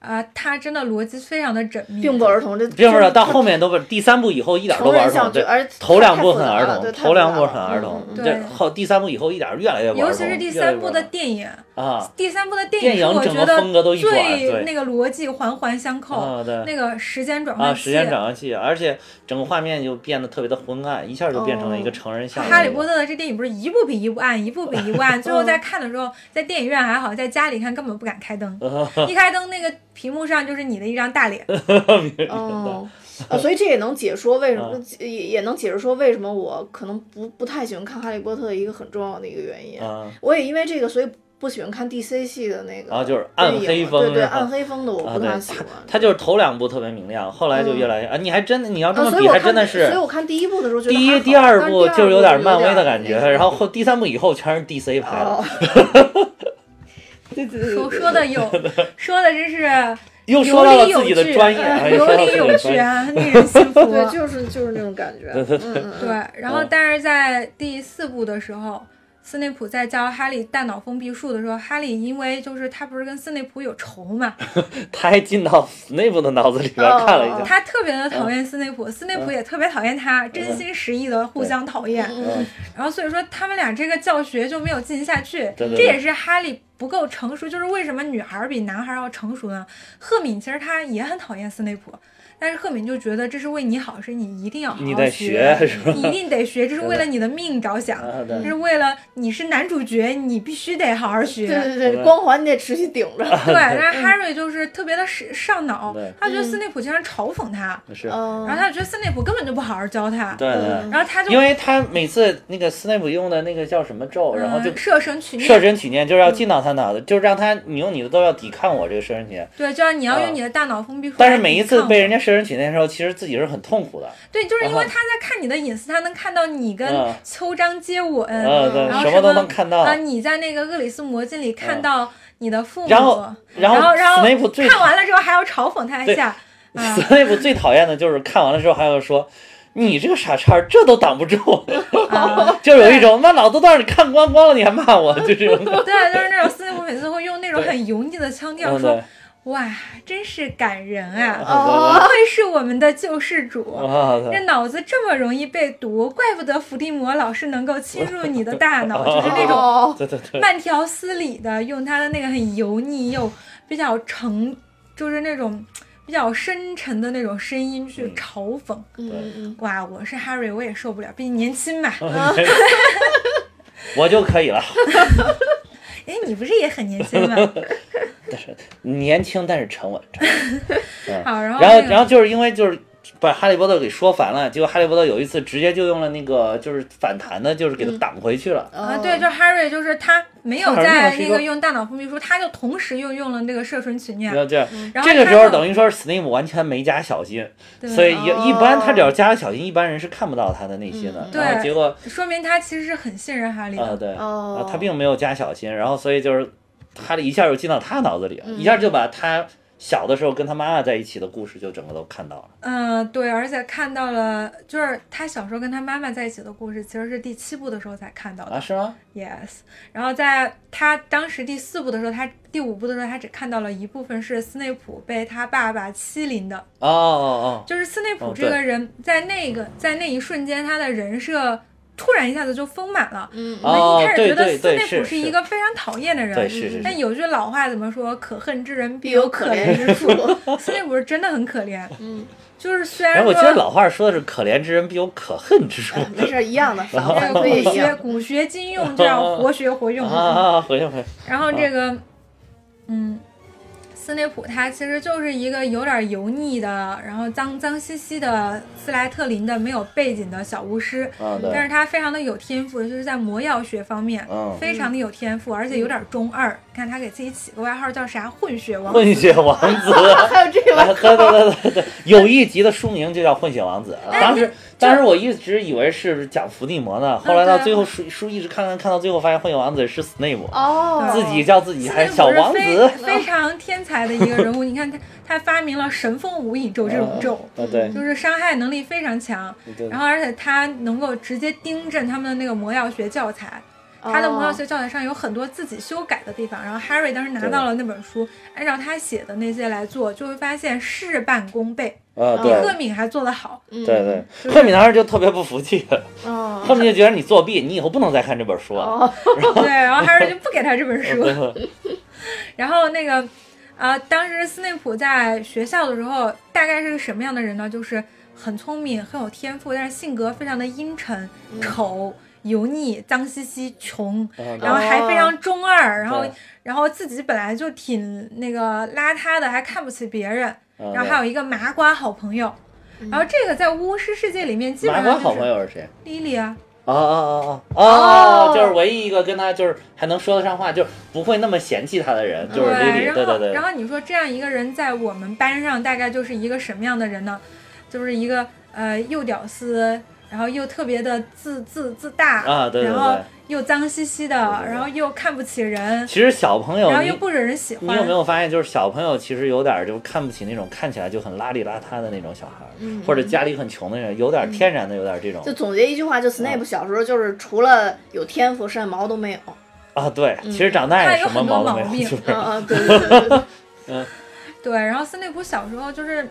对呃它真的逻辑非常的缜密，并不儿童，这并不是到后面面都不是第三部以后一点都不儿童，对，而头两部太很儿童，头两部很儿童这后第三部以后一点越来越不儿童，尤其是第三部的电影，啊第三部的电电影我觉得最那个逻辑环环相扣，那个时间转啊，换器。时间转换器，而且整个画面就变得特别的昏暗，一下就变成了一个成人向的那种。哈利波特的这电影不是一部比一部暗，一部比一部暗，最后在看的时候，在电影院还好，在家里看根本不敢开灯，一开灯那个屏幕上就是你的一张大脸。哦，呃，所以这也能解说为什么嗯，也也能解释说为什么我可能不不太喜欢看《哈利波特》的一个很重要的一个原因。啊我也因为这个，所以不喜欢看 DC 系的那个然后就是暗影黑风对对，暗黑风的我不太喜欢。他就是头两部特别明亮，后来就越来越啊，你还真的你要这啊，么比，所以我看还真的是所以我看第一部的时候第一、第二部就是有点漫威的感觉，然后后第三部以后全是 DC 拍的。哦，对对对说，说的有，说的真是又有说到了自己理有据，的专业，哎又有理有。据啊，令人信服。对，就是就是那种感觉。嗯，对，然后但是在第四部的时候，斯内普在教哈利大脑封闭术的时候，哈利因为就是他不是跟斯内普有仇嘛，他还进到斯内普的脑子里边哦看了一下。他特别的讨厌斯内普，斯内普也特别讨厌他，真心实意的互相讨厌。嗯然后所以说他们俩这个教学就没有进行下去，这也是哈利不够成熟。就是为什么女孩比男孩要成熟呢？赫敏其实她也很讨厌斯内普，但是赫敏就觉得这是为你好，是你一定要好好你得学，是吧？你一定得学，这是为了你的命着想，这是为了你是男主角，你必须得好好学。对对对，光环你得持续顶着。对，但是 Harry 就是特别的上上脑，他觉得斯内普经常嘲讽他，是，嗯然后他觉得斯内普根本就不好好教他，对然后他就因为他每次那个斯内普用的那个叫什么咒，然后就嗯设身取设念，身取念，就是要进到他脑子，就是让他你用你的都要抵抗我这个设身取念。对，就要你要啊用你的大脑封闭但是每一次被人家设身处地的时候，其实自己是很痛苦的。对，就是因为啊他在看你的隐私，他能看到你跟嗯秋张接吻，然，后什么都能看到。啊，你在那个厄里斯魔镜里看到你的父母，然后然后然后看完了之后还要嘲讽他一下，啊，斯内普最讨厌的就是看完了之后还要说。你这个傻叉，这都挡不住，啊就有一种妈老子都让你看光光了，你还骂我，就这种。对，就是那种斯内普每次会用那种很油腻的腔调嗯，说对，：“哇，真是感人啊，哦不愧是我们的救世主。”啊，这，脑子这么容易被毒，怪不得伏地魔老是能够侵入你的大脑，就是那种慢条斯理的用他的那个很油腻又比较沉，就是那种比较深沉的那种声音去嗯嘲讽。嗯嗯哇，我是 Harry，我也受不了，毕竟年轻嘛。我就可以了。哎，你不是也很年轻吗？但是年轻但是沉稳。沉稳好，然后然后然后就是因为就是把哈利波特给说烦了，结果哈利波特有一次直接就用了那个就是反弹的，就是给他挡回去了。啊，对，就 Harry 就是他没有在那个用大脑封闭术，他就同时又用了那个射唇取念然，后这样，然后这个时候等于说是 Snape 完全没加小心，所以一哦一般他只要加了小心，一般人是看不到他的内心的。嗯。对然后结果说明他其实是很信任哈利啊、的。对，他并没有加小心，然后所以就是哈利一下就进到他脑子里了，嗯。一下就把他小的时候跟他妈妈在一起的故事就整个都看到了。嗯，对，而且看到了，就是他小时候跟他妈妈在一起的故事，其实是第七部的时候才看到的。啊，是吗？Yes，然后在他当时第四部的时候，他第五部的时候，他只看到了一部分是斯内普被他爸爸欺凌的，哦哦哦就是斯内普哦这个人在那个在那一瞬间，他的人设突然一下子就丰满了。嗯我们哦一开始觉得对对斯内普是一个非常讨厌的哦，人，对，是是是。但有句老话怎么说？可恨之人必必有有可可怜之处。斯内普是真的很可怜，嗯，就是虽哎，然我记得老话说的是“可怜之人必有可恨之处哎没事儿，一样的，可以 古学。古学今用就要活学活”用。啊啊！回去回去。然后这个，嗯，斯内普他其实就是一个有点油腻的，然后脏脏兮兮的斯莱特林的没有背景的小巫师，啊，但。是他非常的有天赋，就是在魔药学方面。嗯，非常的有天赋，而且有点中二。看他给自己起个外号叫啥？混血王子。混血王子。还有这个啊，对对对对对，有一集的书名就叫《混血王子》。当时当时我一直以为是讲伏地魔呢，后来到最后书书一直看看看到最后，发现混血王子是 Snape，哦，自己叫自己还是小王子。非常天才的一个人物。你看他，他发明了神风无影咒这种咒，啊，对就是伤害能力非常强。对然后，而且他能够直接盯着他们的那个魔药学教材。他的魔药学教材上有很多自己修改的地方，然后 Harry 当时拿到了那本书，按照他写的那些来做，就会发现事半功倍，啊，比对赫敏还做得好。嗯对对，赫敏当时就特别不服气，哦赫敏就觉得你作弊，你以后不能再看这本书了。哦，对，然后 Harry 就不给他这本书。然后那个，呃，当时斯内普在学校的时候，大概是个什么样的人呢？就是很聪明，很有天赋，但是性格非常的阴沉、丑、油腻、脏兮兮、穷，嗯然后还非常中二，然后然后自己本来就挺那个邋遢的，还看不起别人，嗯然后还有一个麻瓜好朋友。然后这个在巫师世界里面基本麻瓜好上就是朋友是谁？莉莉啊，哦哦哦哦哦哦，就是唯一一个跟他就是还能说得上话，就是不会那么嫌弃他的人，就是对，Lily。然后对对对然。后你说这样一个人在我们班上大概就是一个什么样的人呢？就是一个呃又屌丝，然后又特别的自自自大啊对对然后又脏兮兮的，对对然后又看不起人，其实小朋友你然后又不惹人喜欢。你有没有发现，就是小朋友其实有点儿就看不起那种看起来就很邋里邋遢的那种小孩或者家里很穷的人，有点儿天然的有点儿这种。就总结一句话，就 Snape 小时候就是除了有天赋，什么毛都没有。啊，对，其实长大也什么毛都没有，毛病是不是？嗯嗯，对对对对。对，对，然后斯内普小时候就是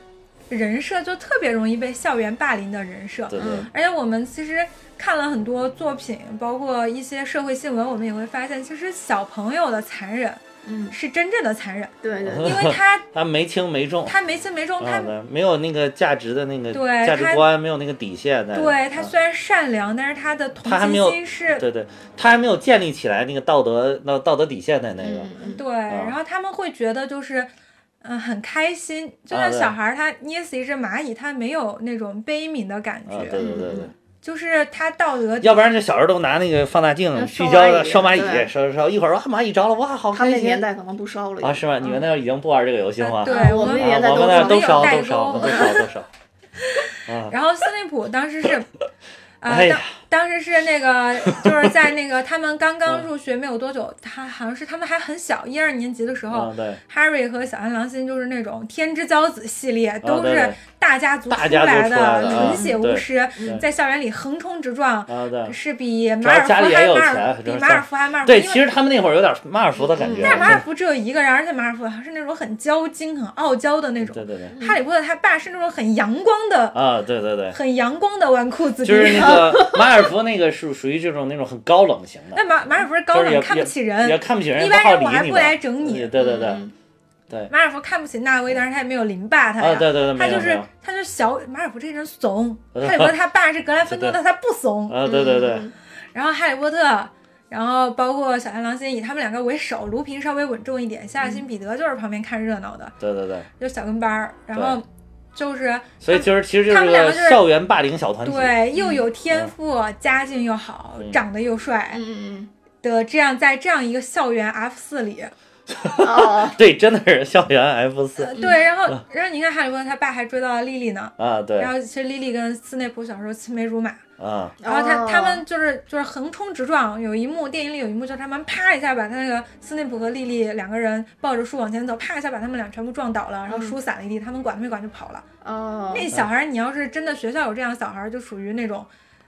人设就特别容易被校园霸凌的人设，对对嗯而且我们其实看了很多作品，包括一些社会新闻，我们也会发现，其实小朋友的残忍嗯，是真正的残忍，对对因为他 他没轻没重，他没轻没重，他没有那个价值的那个对他价值观，没有那个底线在。啊对他虽然善良，但是他的同情心是对对，他还没有建立起来那个道德那道德底线的那个。对，然后他们会觉得就是。嗯，很开心，就像小孩儿他捏死一只蚂蚁，他没有那种悲悯的感觉，啊，对对对对，就是他道德要不然这小时候都拿那个放大镜聚焦烧蚂蚁烧蚂蚁，对烧烧一会儿哇蚂蚁着了哇好他们开心那年代可能不烧了。啊是吗？你们那儿已经不玩这个游戏了对啊我我们年代我们那都都烧有代都烧沟都烧都烧。啊，然后斯内普当时是，呃，哎呀当当时是那个 就是在那个他们刚刚入学没有多久，他好像是他们还很小，一二年级的时候、啊对，h a r r y 和小安良心就是那种天之骄子系列，都是大家族出来的纯血巫师，对在校园里横冲直撞。是比马尔福还马尔比马尔福还马尔福，对，其实他们那会儿有点马尔福的感觉。但是马尔福只有一个人，而且马尔福是那种很骄矜、很傲娇的那种。对对对。哈利波特他爸是那种很阳光的、啊，对对对，很阳光的纨绔子弟。就是那个马尔福那个是属于这种那种很高冷型的那，马马尔福是高冷，看不起人，也看不起人，一般人我还不来整你。对对对嗯对马尔福看不起纳威，但是他也没有凌霸他呀。啊，对对对，他就是他就是小马尔福这人怂，哈利波特 他爸是格兰芬多的，他不怂。啊，对对对嗯然后哈利波特，然后包括小安郎星以他们两个为首，卢平稍微稳重一点，夏尔辛彼得就是旁边看热闹的，对对对，就小跟班儿。然后就是所以就是其实就是个他们两个就是校园霸凌小团体。对又有天赋，家境又好，嗯。长得又帅嗯。的这样在这样一个校园 F 四里，嗯哦，对，真的是校园 F 四。呃对，然后然后你看哈利波特他爸还追到了莉莉呢。啊，对。然后其实莉莉跟斯内普小时候青梅竹马，啊，然后他、哦。他们就是就是横冲直撞，有一幕电影里有一幕就是他们啪一下把他那个斯内普和莉莉两个人抱着书往前走，啪一下把他们俩全部撞倒了，然后书散了一地，他们管都没管就跑了。哦，那小孩儿你要是真的学校有这样的小孩儿，就属于那种，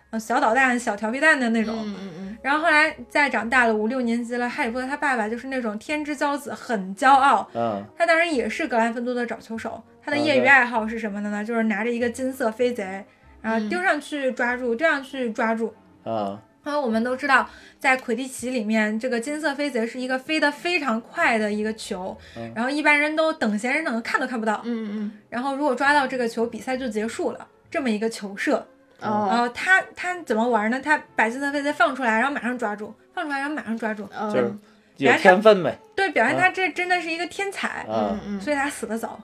呃小捣蛋、小调皮蛋的那种。嗯嗯嗯然后后来再长大了五六年级了，哈利波特他爸爸就是那种天之骄子，很骄傲。嗯他当然也是格兰芬多的找球手，他的业余爱好是什么的呢？就是拿着一个金色飞贼，然后丢上去抓住，丢上去抓住。啊，然后我们都知道，在魁地奇里面，这个金色飞贼是一个飞得非常快的一个球，嗯然后一般人都等闲人等，看都看不到。嗯嗯然后如果抓到这个球，比赛就结束了。这么一个球射，哦，后他他怎么玩呢？他把金色飞再放出来，然后马上抓住，放出来，然后马上抓住。哦就是有天分呗。对，表现他这真的是一个天才，啊嗯，嗯所以他死的早。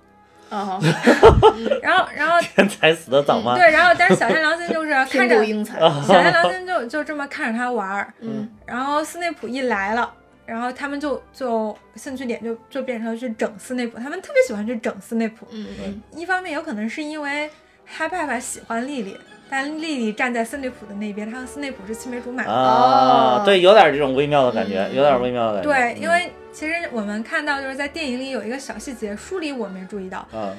哦，然后，然后天才死的早吗？对，然后但是小天狼星就是 看着英才，小天狼星就就这么看着他玩儿，嗯然后斯内普一来了，然后他们就就兴趣点就就变成了去整斯内普，他们特别喜欢去整斯内普。嗯嗯一方面有可能是因为他爸爸喜欢莉莉，但莉莉站在斯内普的那边，她和斯内普是青梅竹马。啊，哦。对，有点这种微妙的感觉，嗯。有点微妙的感觉。对，因为其实我们看到就是在电影里有一个小细节，书里我没注意到，嗯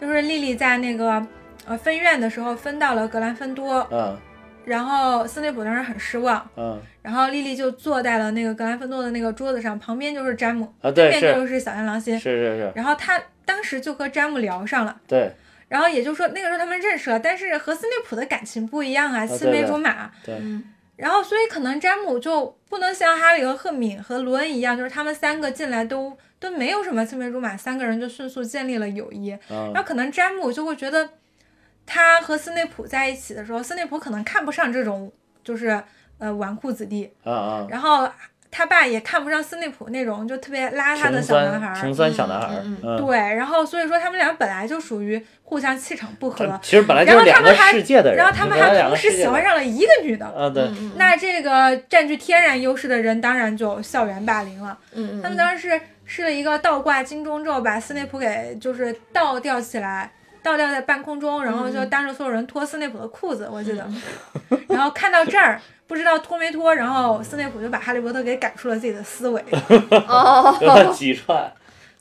就是莉莉在那个呃分院的时候分到了格兰芬多，嗯然后斯内普当时很失望，嗯然后莉莉就坐在了那个格兰芬多的那个桌子上，旁边就是詹姆，啊，对对，面就是是小天狼星，是是是，然后他当时就和詹姆聊上了。对然后也就是说，那个时候他们认识了，但是和斯内普的感情不一样啊，对青梅竹马。对嗯然后，所以可能詹姆就不能像哈利和赫敏和罗恩一样，就是他们三个进来都都没有什么青梅竹马，三个人就迅速建立了友谊。嗯然后可能詹姆就会觉得，他和斯内普在一起的时候，斯内普可能看不上这种就是呃纨绔子弟，啊啊，然后他爸也看不上斯内普那种就特别邋遢的小男孩儿。酸穷酸小男孩儿嗯，嗯，对，然后所以说他们俩本来就属于互相气场不合，其实本来就是两个世界的人，然后他们还同时喜欢上了一个女的。啊，对，嗯那这个占据天然优势的人，当然就校园霸凌了。嗯，他们当时是施了一个倒挂金钟罩，把斯内普给就是倒吊起来，倒吊在半空中，然后就当着所有人脱斯内普的裤子，我记得。然后看到这儿，不知道脱没脱，然后斯内普就把哈利波特给赶出了自己的思维。哦，几串。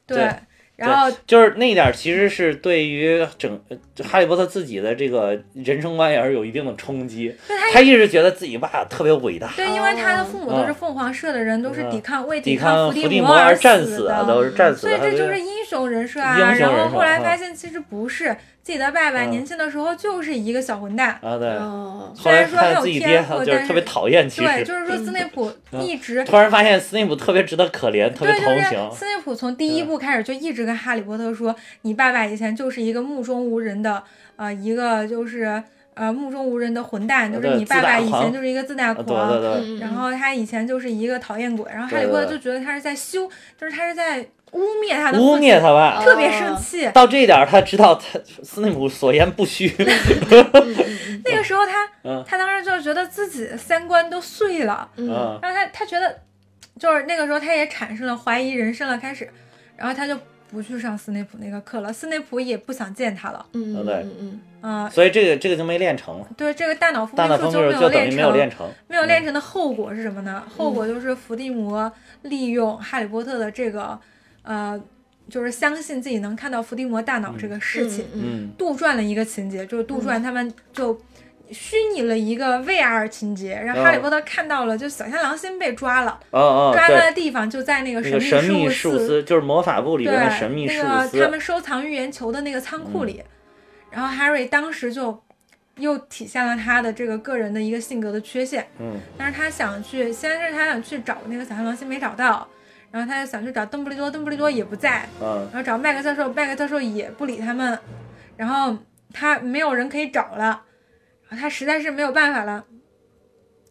对对，然后就是那一点，其实是对于整呃哈利波特自己的这个人生观也是有一定的冲击。他他一直觉得自己爸特别伟大，对，因为他的父母都是嗯凤凰社的人，都是抵抗为抵抗抗伏地魔而战死死的，都是战死的。所以这就是英雄人设啊，然后后来啊发现其实不是，自己的爸爸嗯年轻的时候就是一个小混蛋。啊，对。哦，后来虽然说很有天赋，但就是特别讨厌，其对，就是说斯内普一直突然发现斯内普特别值得可怜，特别同情。斯内普从第一部开始就一直跟哈利波特说，你爸爸以前就是一个目中无人的，呃，一个就是呃目中无人的混蛋，就是你爸爸以前就是一个自大狂。然后他以前就是一个讨厌鬼，然后哈利波特就觉得他是在羞，就是他是在污蔑他的污，蔑他吧。特别生气。到这一点儿，他知道他斯内普所言不虚。那个时候他嗯。他当时就觉得自己的三观都碎了，嗯。嗯然后他他觉得，就是那个时候他也产生了怀疑人生了，开始，然后他就不去上斯内普那个课了，斯内普也不想见他了，嗯对嗯所以这个这个就没练成。了，对，这个大脑封大脑闭术没风就就等于练没有练成，成。没有练成的后果是什么呢？后果就是伏地魔利用哈利波特的这个，呃，就是相信自己能看到伏地魔大脑这个事情，嗯嗯。杜撰了一个情节，就是杜撰他们就虚拟了一个 VR 情节，让哦哈利波特看到了，就小天狼星被抓了，哦哦，抓他，的地方就在那个神神秘事务司就是魔法部里对，边的神秘事务那个他。们收藏预言球的那个仓库嗯。里，然后 Harry 当时就又体现了他的这个个人的一个性格的缺陷，嗯。但是他想去，先是他想去找那个小天狼星没找到，然后他就想去找邓布利多，邓布利多也不在，嗯。然后找麦克教授，麦克教授也不理他们，然后他没有人可以找了，然后他实在是没有办法了，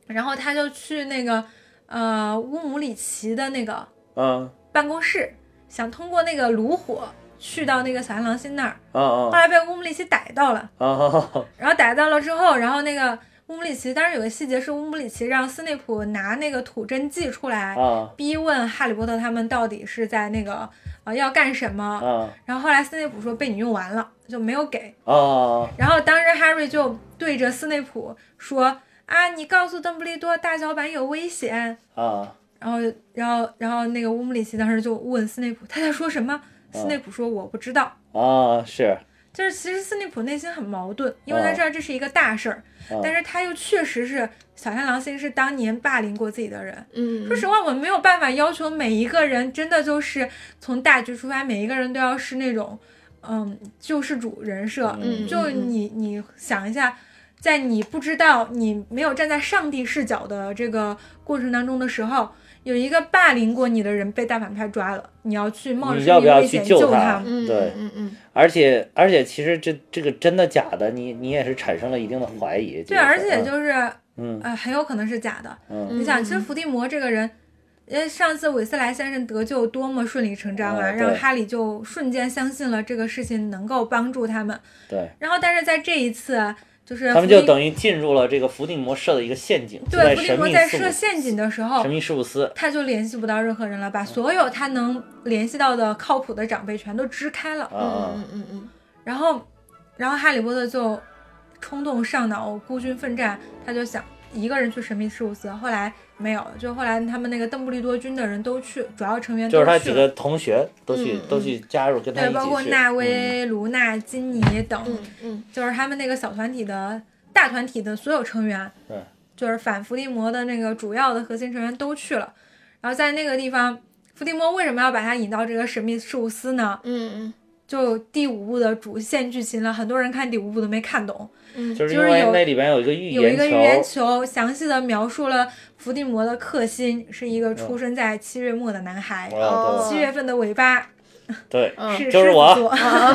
然后他就去那个呃乌姆里奇的那个嗯。办公室，想通过那个炉火去到那个小天狼星那儿，后来被乌姆里奇逮到了，嗯然后逮到了之后，然后那个乌姆里奇，当时有个细节是乌姆里奇让斯内普拿那个吐真剂出来，啊逼问哈利波特他们到底是在那个呃要干什么，啊然后后来斯内普说被你用完了，就没有给。啊然后当时 Harry 就对着斯内普说：“啊，你告诉邓布利多大脚板有危险。啊！”然后，然后，然后那个乌姆里奇当时就问斯内普他在说什么。斯内普说：“我不知道。啊，是，就是其实斯内普内心很矛盾，因为他哦知道这是一个大事儿，哦但是他又确实是小天狼星是当年霸凌过自己的人。嗯，说实话，我们没有办法要求每一个人真的就是从大局出发，每一个人都要是那种，嗯，救世主人设。嗯就你你想一下，在你不知道你没有站在上帝视角的这个过程当中的时候，有一个霸凌过你的人被大反派抓了，你要去冒着你生命要不要去危险救救他？嗯对。嗯嗯。而且而且其实这这个真的假的，你你也是产生了一定的怀疑。对，而且就是嗯。呃很有可能是假的。嗯。你想，其实伏地魔这个人，因为上次韦斯莱先生得救多么顺理成章啊，让哈利就瞬间相信了这个事情能够帮助他们。对，然后，但是在这一次，就是他们就等于进入了这个伏地魔设的一个陷阱，对伏地魔在设陷阱的时候神，秘事务司。他就联系不到任何人了，把所有他能联系到的靠谱的长辈全都支开了。嗯嗯嗯嗯然后，然后哈利波特就冲动上脑，孤军奋战，他就想一个人去神秘事务司。后来没有，就后来他们那个邓布利多军的人都去，主要成员就是都去了。他几个同学都去、嗯都去加入跟他对，一包括。纳威、卢娜、金妮等，嗯嗯就是他们那个小团体的大团体的所有成员，对，就是反伏地魔的那个主要的核心成员都去了。然后在那个地方，伏地魔为什么要把他引到这个神秘事务司呢？嗯嗯就第五部的主线剧情了，很多人看第五部都没看懂。嗯。就是有因为那里边有一个预有一个预言言球，详细的描述了伏地魔的克星是一个出生在七月末的男孩，啊，七月份的尾巴。对是就是我。狮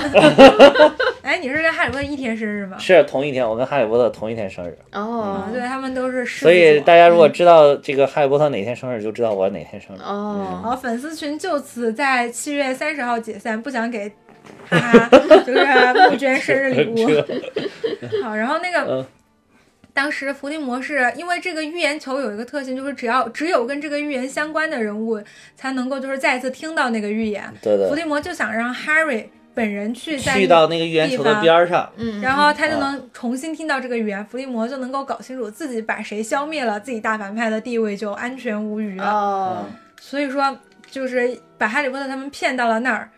子座。哎，你是跟哈利波特一天生日吗？是同一天，我跟哈利波特同一天生日，哦。啊，对他们都是狮子座。所以大家如果知道这个哈利波特哪天生日，就知道我哪天生日。哦好，粉丝群就此在七月三十号解散，不想给哈哈就是 募捐生日礼物。好，然后那个嗯当时伏地魔是因为这个预言球有一个特性，就是只要只有跟这个预言相关的人物才能够就是再次听到那个预言。对对，伏地魔就想让 Harry 本人去在去到那个预言球的边儿上，嗯，然后他就能重新听到这个语言，伏地魔就能够搞清楚自己把谁消灭了，自己大反派的地位就安全无虞了。哦所以说，就是把哈利波特他们骗到了那儿。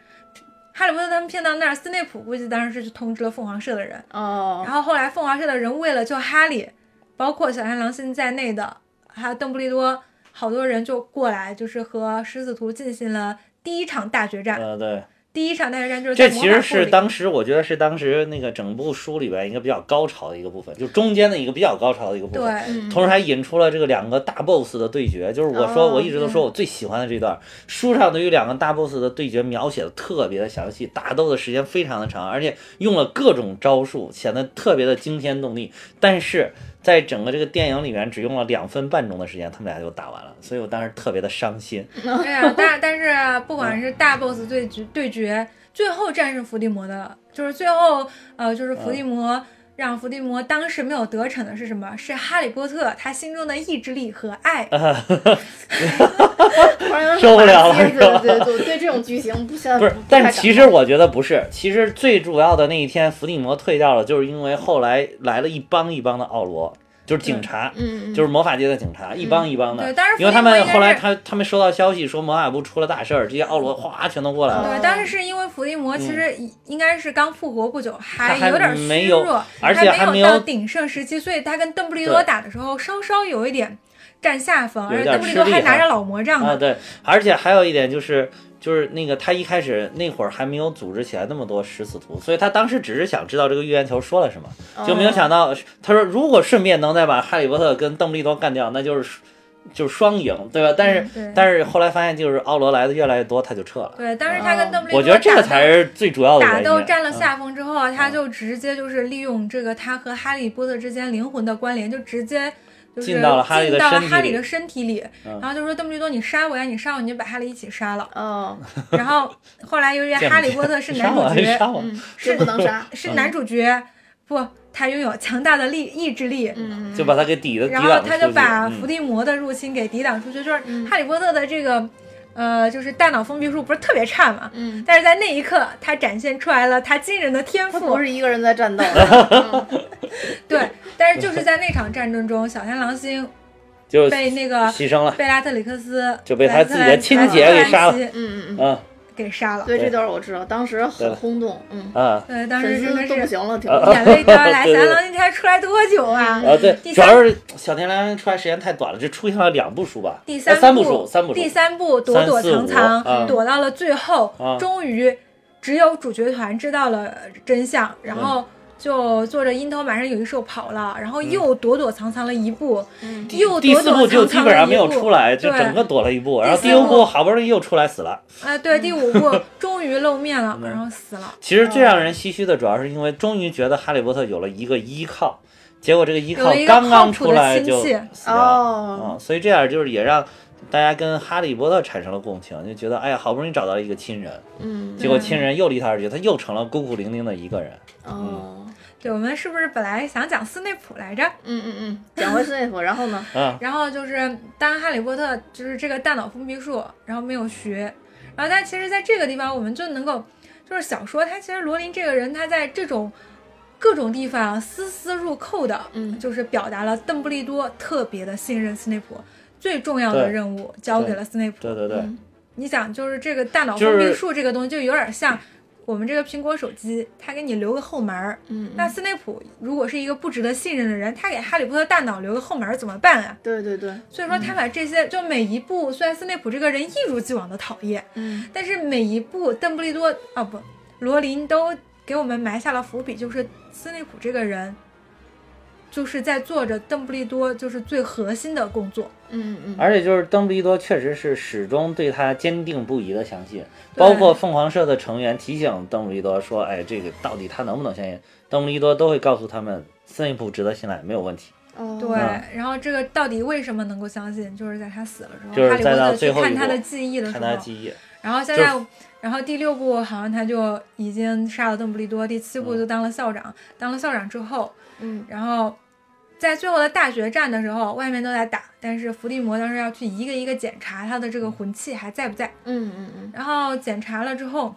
哈利波特他们骗到那儿，斯内普估计当时是通知了凤凰社的人，哦。然后后来凤凰社的人为了救哈利，包括小山狼星在内的，还有邓布利多，好多人就过来，就是和狮子图进行了第一场大决战。嗯对，第一场大决战就是在这其实是当时我觉得是当时那个整部书里边一个比较高潮的一个部分，就中间的一个比较高潮的一个部分。对，嗯同时还引出了这个两个大 boss 的对决，就是我说哦我一直都说我最喜欢的这段，书上对于两个大 boss 的对决描写的特别的详细，打斗的时间非常的长，而且用了各种招数，显得特别的惊天动地。但是在整个这个电影里面只用了两分半钟的时间，他们俩就打完了，所以我当时特别的伤心。对啊，但但是不管是大 boss 对决对决，最后战胜伏地魔的，就是最后呃，就是伏地魔。让伏地魔当时没有得逞的是什么？是哈利波特他心中的意志力和爱。受不了了对对对，对这种剧情不现在不是，但其实我觉得不是，其实最主要的那一天，伏地魔退掉了，就是因为后来来了一帮一帮的奥罗，就是警察，就是魔法界的警察，一帮一帮的。对当时因为他们后来他他们收到消息说魔法部出了大事儿，这些奥罗哗全都过来了。对，当时是因为伏地魔其实应应该是刚复活不久，他还有点没有虚弱，而且还没有到鼎盛时期，所以他跟邓布利多打的时候稍稍有一点占下风，而且邓布利多还拿着老魔杖。对，而且还有一点就是。就是那个，他一开始那会儿还没有组织起来那么多食死徒，所以他当时只是想知道这个预言球说了什么，就没有想到他说如果顺便能再把哈利波特跟邓布利多干掉，那就是就是双赢，对吧？但是、嗯但是后来发现就是奥罗来的越来越多，他就撤了。对，当时他跟邓布利多我觉得这个打斗才是最主要的打。斗占了嗯下风之后，他就直接就是利用这个他和哈利波特之间灵魂的关联，就直接就是进到了哈利的进到了身体里哈利的身体里，嗯然后就说邓布利多你杀我呀，你杀我你就把哈利一起杀了。嗯，然后后来由于 哈利波特是 男主角，嗯，是不能杀，是男主角，不，他拥有强大的力意志力。嗯，就把他给抵了然。后他就把嗯伏地魔的入侵给抵挡出去，就是嗯哈利波特的这个，呃，就是大脑封闭术不是特别差嘛，嗯，但是在那一刻，他展现出来了他惊人的天赋不。是一个人在战斗，嗯对，但是就是在那场战争中，小天狼星就被那个牺牲了。贝拉特里克斯就被他自己的亲姐给杀了莱特兰奇嗯嗯嗯给杀了。对这段我知道，当时很轰动，嗯，啊对，当时真的是行了，挺啊眼泪掉下来。对对小天狼星才出来多久啊？啊，对，主要是小天狼出来时间太短了，这出现了两部书吧？第呃三部书，三部书第。三部躲躲藏藏，躲到了最后，啊终于只有主角团知道了真相，然后就坐着鹰头马上有一兽跑了，然后又躲躲藏藏了一步，嗯。又第躲躲四部就藏藏基本上没有了一步出来，就整个躲了一步，然后第五部好不容易又出来死了。啊，对，第五部 终于露面了，嗯。然后死了。其实最让人唏嘘的，主要是因为终于觉得哈利波特有了一个依靠，结果这个依靠刚刚出来就死掉了。哦。嗯，，所以这样就是也让大家跟哈利波特产生了共情，就觉得哎呀，好不容易找到一个亲人，嗯，结果亲人又离他而去，他又成了孤苦伶仃的一个人。哦，对，我们是不是本来想讲斯内普来着？嗯嗯嗯，讲回斯内普，然后呢？嗯，然后就是当哈利波特就是这个大脑封闭术，然后没有学，然后但其实在这个地方我们就能够，就是小说他其实罗琳这个人他在这种各种地方丝丝入扣的，嗯。就是表达了邓布利多特别的信任斯内普，最重要的任务交给了斯内普。对对对，嗯你想，就是这个大脑就是封闭术这个东西，就有点像我们这个苹果手机，它给你留个后门儿。嗯，那斯内普如果是一个不值得信任的人，他给哈利波特大脑留个后门儿怎么办啊？对对对，所以说他把这些就每一步，虽然斯内普这个人一如既往的讨厌，嗯但是每一步邓布利多啊不，罗琳都给我们埋下了伏笔，就是斯内普这个人。就是在做着邓布利多就是最核心的工作，嗯嗯，而且就是邓布利多确实是始终对他坚定不移的相信，包括凤凰社的成员提醒邓布利多说：“哎，这个到底他能不能相信？”邓布利多都会告诉他们，斯内普值得信赖，没有问题。哦，对，然后这个到底为什么能够相信？就是在他死了之后，就是哈利波特去看他的记忆的时候看，他记忆，然后现就在，然后第六部好像他就已经杀了邓布利多，第七部嗯。就当了校长，当了校长之后，嗯。然后在最后的大决战的时候，外面都在打，但是伏地魔当时要去一个一个检查他的这个魂器还在不在，嗯嗯嗯，然后检查了之后。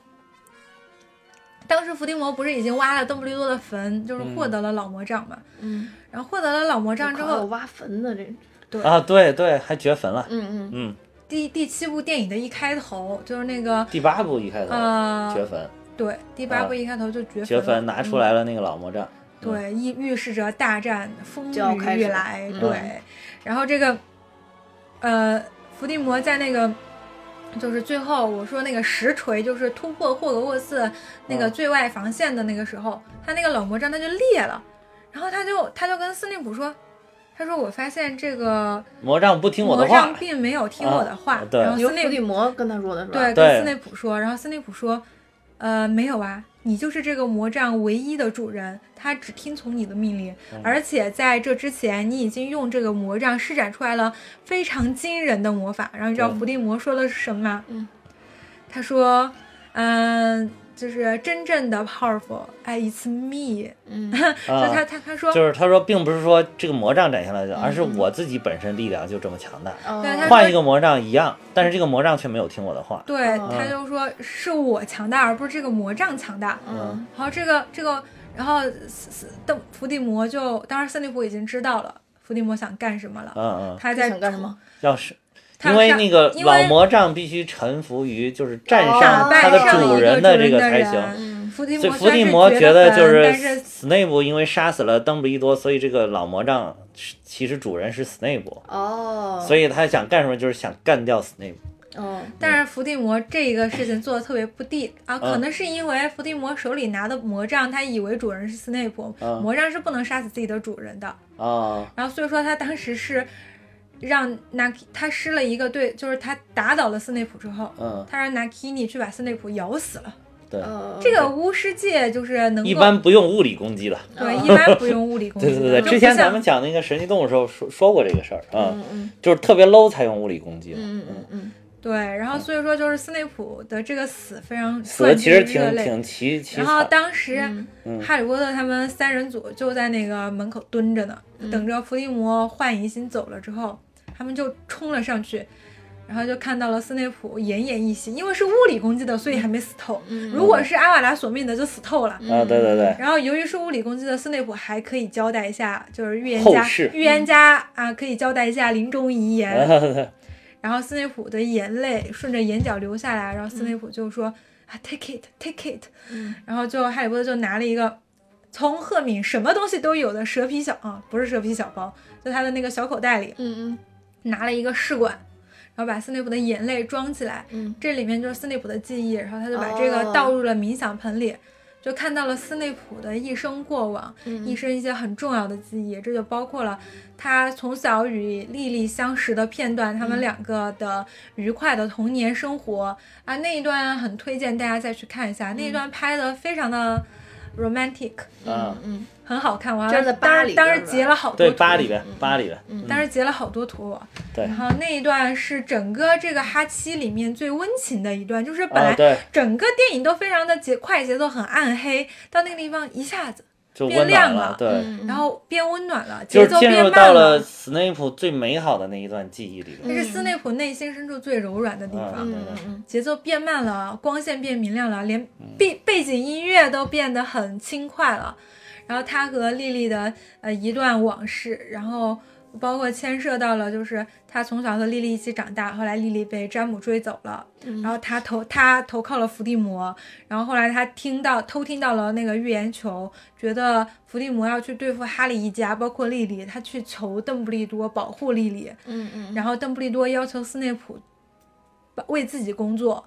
当时伏地魔不是已经挖了邓布利多的坟，就是获得了老魔杖嘛？嗯，然后获得了老魔杖之后，有挖坟的这对，啊，对对，还掘坟了。嗯嗯。嗯，第第七部电影的一开头就是那个第八部一开头呃，掘坟，对，第八部一开头就掘掘坟坟了，拿出来了那个老魔杖。对，预预示着大战风雨欲来。嗯。对，然后这个呃，伏地魔在那个就是最后我说那个实锤，就是突破霍格沃茨那个嗯。最外防线的那个时候，他那个老魔杖它就裂了，然后他就他就跟斯内普说，他说我发现这个魔杖不听我的魔杖话，并没有听我的话，啊对然后斯内伏地魔跟他说的是吧？对，对。跟斯内普说，然后斯内普说，呃，没有啊，你就是这个魔杖唯一的主人，他只听从你的命令，嗯而且在这之前，你已经用这个魔杖施展出来了非常惊人的魔法。然后你知道伏地魔说的是什么吗？嗯，他说，嗯、就是真正的 powerful，哎，it's me，嗯 就啊他他他说，就是他说，并不是说这个魔杖展现了，嗯而是我自己本身力量就这么强大。哦对他换一个魔杖一样，但是这个魔杖却没有听我的话。对，哦他就说是我强大，而不是这个魔杖强大。嗯然后这个这个，然后斯斯邓伏地魔就，当然斯内普已经知道了伏地魔想干什么了，嗯嗯，他在想干什么？要是他上因为那个老魔杖必须臣服于就是战哦胜打败他的主人的这个才行。嗯伏地所以魔伏地魔觉得就是斯内普因为杀死了邓布利多，所以这个老魔杖是其实主人是斯内普，哦，所以他想干什么就是想干掉斯内普。哦，但是伏地魔这个事情做的特别不地啊，可嗯。能是因为伏地魔手里拿的魔杖，他以为主人是斯内普，嗯。魔杖是不能杀死自己的主人的，啊，然后所以说他当时是让拿他施了一个对，就是他打倒了斯内普之后，嗯，他让拿 Kini 去把斯内普咬死了。对，呃这个巫师界就是能一般不用物理攻击的。对，一般不用物理攻击的。对对对，之前咱们讲那个神奇动物的时候说说过这个事儿啊，嗯嗯就是特别 low 才用物理攻击的。嗯嗯嗯对，然后所以说就是斯内普的这个死非常死的其实。挺挺奇奇然后。当时、嗯哈利波特他们三人组就在那个门口蹲着呢，等着伏地魔幻影心走了之后，他们就冲了上去。然后就看到了斯内普奄奄一息，因为是物理攻击的，所以还没死透。嗯如果是阿瓦达索命的，就死透了。啊，对对对，然后由于是物理攻击的，斯内普还可以交代一下，就是预言家预言家啊，可以交代一下临终遗言。啊 然后斯内普的眼泪顺着眼角流下来，然后斯内普就说、啊，take it，take it。嗯然后就哈利波特就拿了一个从赫敏什么东西都有的蛇皮小啊，不是蛇皮小包，在他的那个小口袋里嗯嗯拿了一个试管，然后把斯内普的眼泪装起来，嗯。这里面就是斯内普的记忆，然后他就把这个哦。倒入了冥想盆里。就看到了斯内普的一生过往，嗯。一生一些很重要的记忆，这就包括了他从小与莉莉相识的片段，他嗯。们两个的愉快的童年生活、啊，那一段很推荐大家再去看一下，那一段拍的非常的 romantic，啊。嗯。嗯很好看。我当时当时截了好多对，图八里边，八里边，嗯。当时截了好多图，对。然后那一段是整个这个哈七里面最温情的一段，就是本来整个电影都非常的节快节奏很暗黑，到那个地方一下子，就变温暖了，亮了对，嗯然后变温暖了，就是进节奏变慢入到了斯内普最美好的那一段记忆里边。这是斯内普内心深处最柔软的地方。嗯嗯嗯节奏变慢了，光线变明亮了，连背背景音乐都变得很轻快了。然后他和莉莉的呃一段往事，然后包括牵涉到了就是他从小和莉莉一起长大，后来莉莉被詹姆追走了，然后他投他投靠了伏地魔，然后后来他听到偷听到了那个预言球，觉得伏地魔要去对付哈利一家，包括莉莉，他去求邓布利多保护莉莉，嗯嗯。然后邓布利多要求斯内普把为自己工作，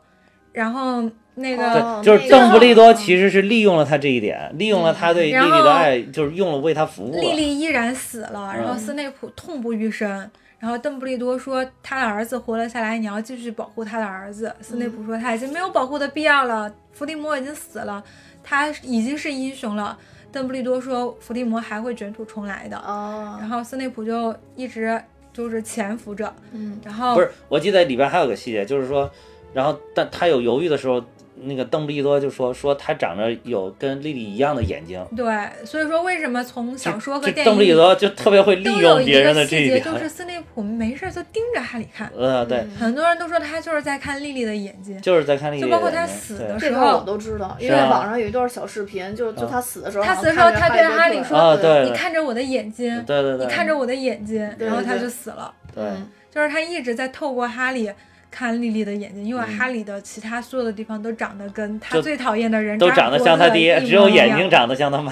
然后那个、哦对，就是邓布利多其实是利用了他这一点，利用了他对莉莉的爱，就是用了为他服务。莉莉依然死了，然后嗯斯内普痛不欲生。然后邓布利多说他的儿子活了下来，你要继续保护他的儿子。斯内普说他已经没有保护的必要了，伏地魔已经死了，他已经是英雄了。邓布利多说伏地魔还会卷土重来的。哦然后斯内普就一直就是潜伏着，嗯然后不是，我记得里边还有个细节，就是说，然后但他有犹豫的时候，那个邓布利多就说说他长着有跟莉莉一样的眼睛。对，所以说为什么从小说和电影里邓布利多就特别会利用别人的个细节，这一点。就是斯内普没事就盯着哈利看，呃，对，很多人都说他就是在看莉莉的眼睛。就是在看莉莉的就包括他死的时这个我，都知道，因为网上有一段小视频，就就他死的时候，他死的时候他对哈利说啊对你看着我的眼睛，对对对，你看着我的眼睛，对然后他就死了。对，就是他一直在透过哈利看莉莉的眼睛，因为嗯哈利的其他所有的地方都长得跟他最讨厌的人都长得像他爹，只有眼睛长。得像他妈。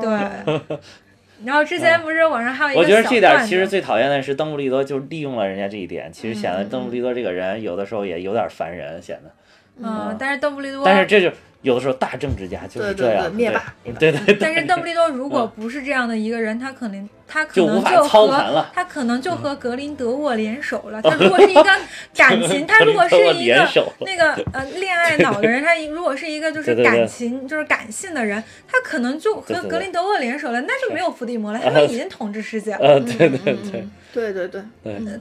对，然后之前不是网上还有一个我觉得这点其实最讨厌的是邓布利多，就利用了人家这一点，其实显得邓布利多这个人有的时候也有点烦人，显得。嗯，但是邓布利多，但是这就有的时候大政治家就是对对这样，对灭霸对对对，但是邓布利多如果不是这样的一个人，他可能他可就无法能就操盘了。和他可能就和格林德沃联手了。他如果是一个感情，他如果是一个联手了。那个呃恋爱脑的人，他如果是一个就是感情就是感性的人，他可能就和格林德沃联手了，那就没有伏地魔了，他们已经统治世界了。呃，对对对，嗯对对对，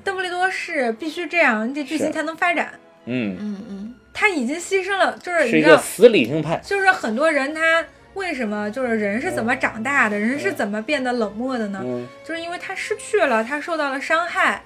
邓布利多是必须这样，这剧情才能发展。嗯，嗯嗯他已经牺牲了，就是是你知道，一个死理性派，就是很多人他为什么就是人是怎么长大的，人是怎么变得冷漠的呢？嗯。就是因为他失去了，他受到了伤害，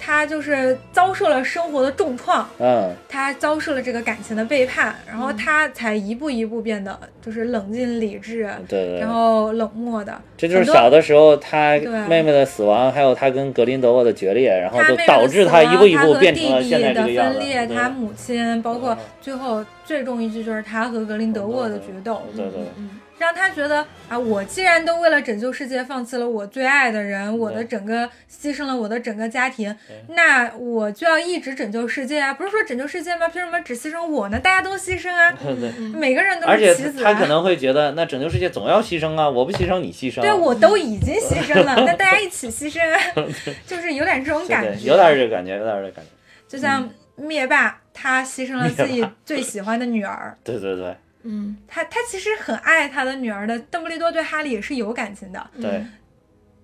他就是遭受了生活的重创，嗯，他遭受了这个感情的背叛，然后他才一步一步变得就是冷静理智，对然。后冷漠的。这就是小的时候他妹妹的死亡，还有他跟格林德沃的决裂，然后就导致他一步一步变成了现在弟的这个样子。分裂，他母亲，包括嗯最后最终一句就是他和格林德沃的决斗，对对，嗯让他觉得啊，我既然都为了拯救世界放弃了我最爱的人，我的整个牺牲了我的整个家庭，那我就要一直拯救世界啊！不是说拯救世界吗？凭什么只牺牲我呢？大家都牺牲啊。每个人都而且是棋子啊。他可能会觉得，那拯救世界总要牺牲啊，我不牺牲你牺牲啊。对，我都已经牺牲了，那大家一起牺牲啊，就是有点这种感觉，有点这个感觉，有点这个感觉。就像灭霸，他牺牲了自己最喜欢的女儿，对对对嗯。他他其实很爱他的女儿的。邓布利多对哈利也是有感情的，对，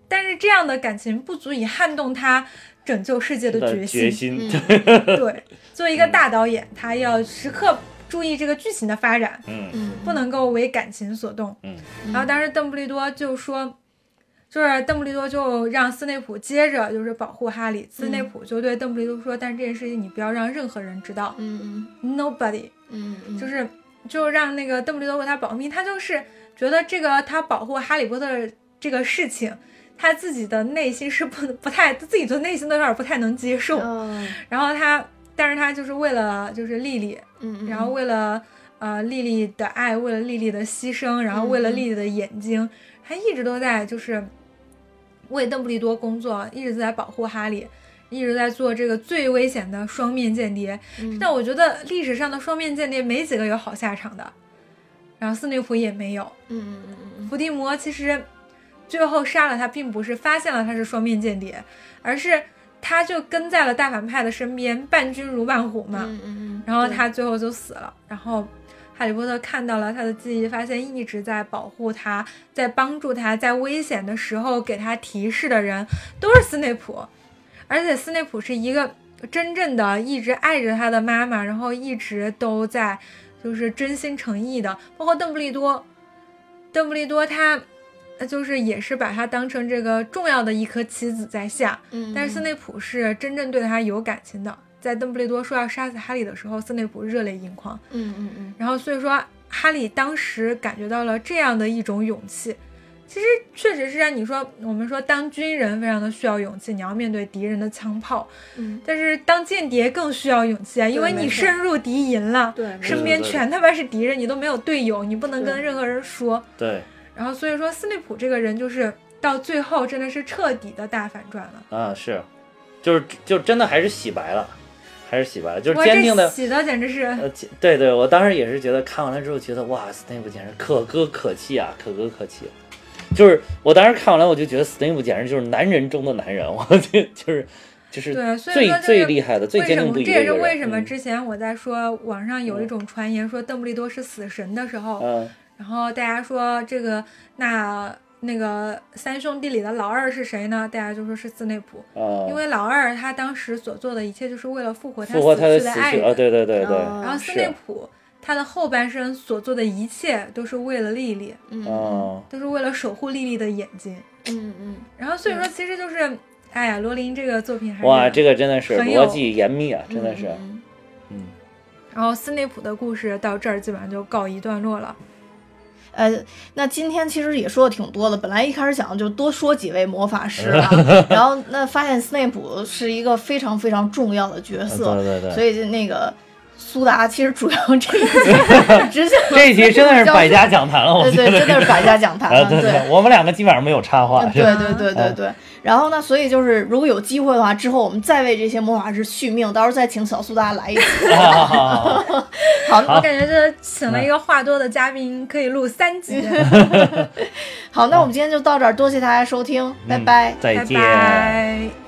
但是这样的感情不足以撼动他拯救世界的的决决心。心，对，作为一个大导演，他要时刻注意这个剧情的发展，嗯。嗯。不能够为感情所动。嗯。然后当时邓布利多就说，就是邓布利多就让斯内普接着就是保护哈利，斯内普就对邓布利多说，但是这件事情你不要让任何人知道嗯嗯，nobody，嗯嗯，就是就让那个邓布利多为他保密，他就是觉得这个他保护哈利波特这个事情。他自己的内心是不不太，自己的内心都有点不太能接受，哦然后他，但是他就是为了就是丽丽，嗯，然后为了呃丽丽的爱，为了丽丽的牺牲，然后为了嗯丽丽的眼睛，他一直都在就是为邓布利多工作，一直在保护哈利，一直在做这个最危险的双面间谍。嗯但我觉得历史上的双面间谍没几个有好下场的，然后斯内普也没有。嗯嗯嗯伏地魔其实最后杀了他，并不是发现了他是双面间谍，而是他就跟在了大反派的身边，伴君如伴虎嘛。嗯嗯，然后他最后就死了。然后哈利波特看到了他的记忆，发现一直在保护他，在帮助他，在危险的时候给他提示的人都是斯内普，而且斯内普是一个真正的一直爱着他的妈妈，然后一直都在就是真心诚意的，包括邓布利多，邓布利多他。那就是也是把他当成这个重要的一颗棋子在下，嗯，但是斯内普是真正对他有感情的，在邓布利多说要杀死哈利的时候，斯内普热泪盈眶。嗯嗯嗯然后所以说，哈利当时感觉到了这样的一种勇气。其实确实是让你说，我们说当军人非常的需要勇气，你要面对敌人的枪炮，嗯，但是当间谍更需要勇气啊，因为你深入敌营了，对，身边全他妈是敌人，你都没有队友，你不能跟任何人说。对然后所以说，斯内普这个人就是到最后真的是彻底的大反转了。啊是，就是就真的还是洗白了，还是洗白了，就是哇，坚定的洗的简直是。呃，对对，我当时也是觉得看完了之后觉得哇，斯内普简直可歌可泣啊，可歌可泣。就是我当时看完了，我就觉得斯内普简直就是男人中的男人，我就就是就是对，所以最说就是最厉害的、最？坚定不移这也是。为什么之前我在说网上有一种传言说邓布利多是死神的时候，然后大家说这个那那个三兄弟里的老二是谁呢？大家就说是斯内普，因为老二他当时所做的一切就是为了复活他复活他的死去死去啊，对对对对，然后斯内普他的后半生所做的一切都是为了莉莉，嗯哦，都是为了守护莉莉的眼睛。嗯嗯然后所以说其实就是，哎呀，罗琳这个作品还是哇，这个真的是逻辑严密啊，真的是，嗯嗯，然后斯内普的故事到这儿基本上就告一段落了。呃，那今天其实也说的挺多的。本来一开始想就多说几位魔法师啊，然后那发现斯内普是一个非常非常重要的角色，对对对，所以就那个苏达其实主要这一集 直接这一集真的是百家讲坛了，我对对，觉得真的是百家讲坛啊，了，对对，我们两个基本上没有插话，对对对对对。然后呢，所以就是如果有机会的话，之后我们再为这些魔法师续命，到时候再请小苏达来一次。好 我感觉这请了一个话多的嘉宾，可以录三集。好，那我们今天就到这儿，多谢大家收听，拜嗯拜。拜再见。拜。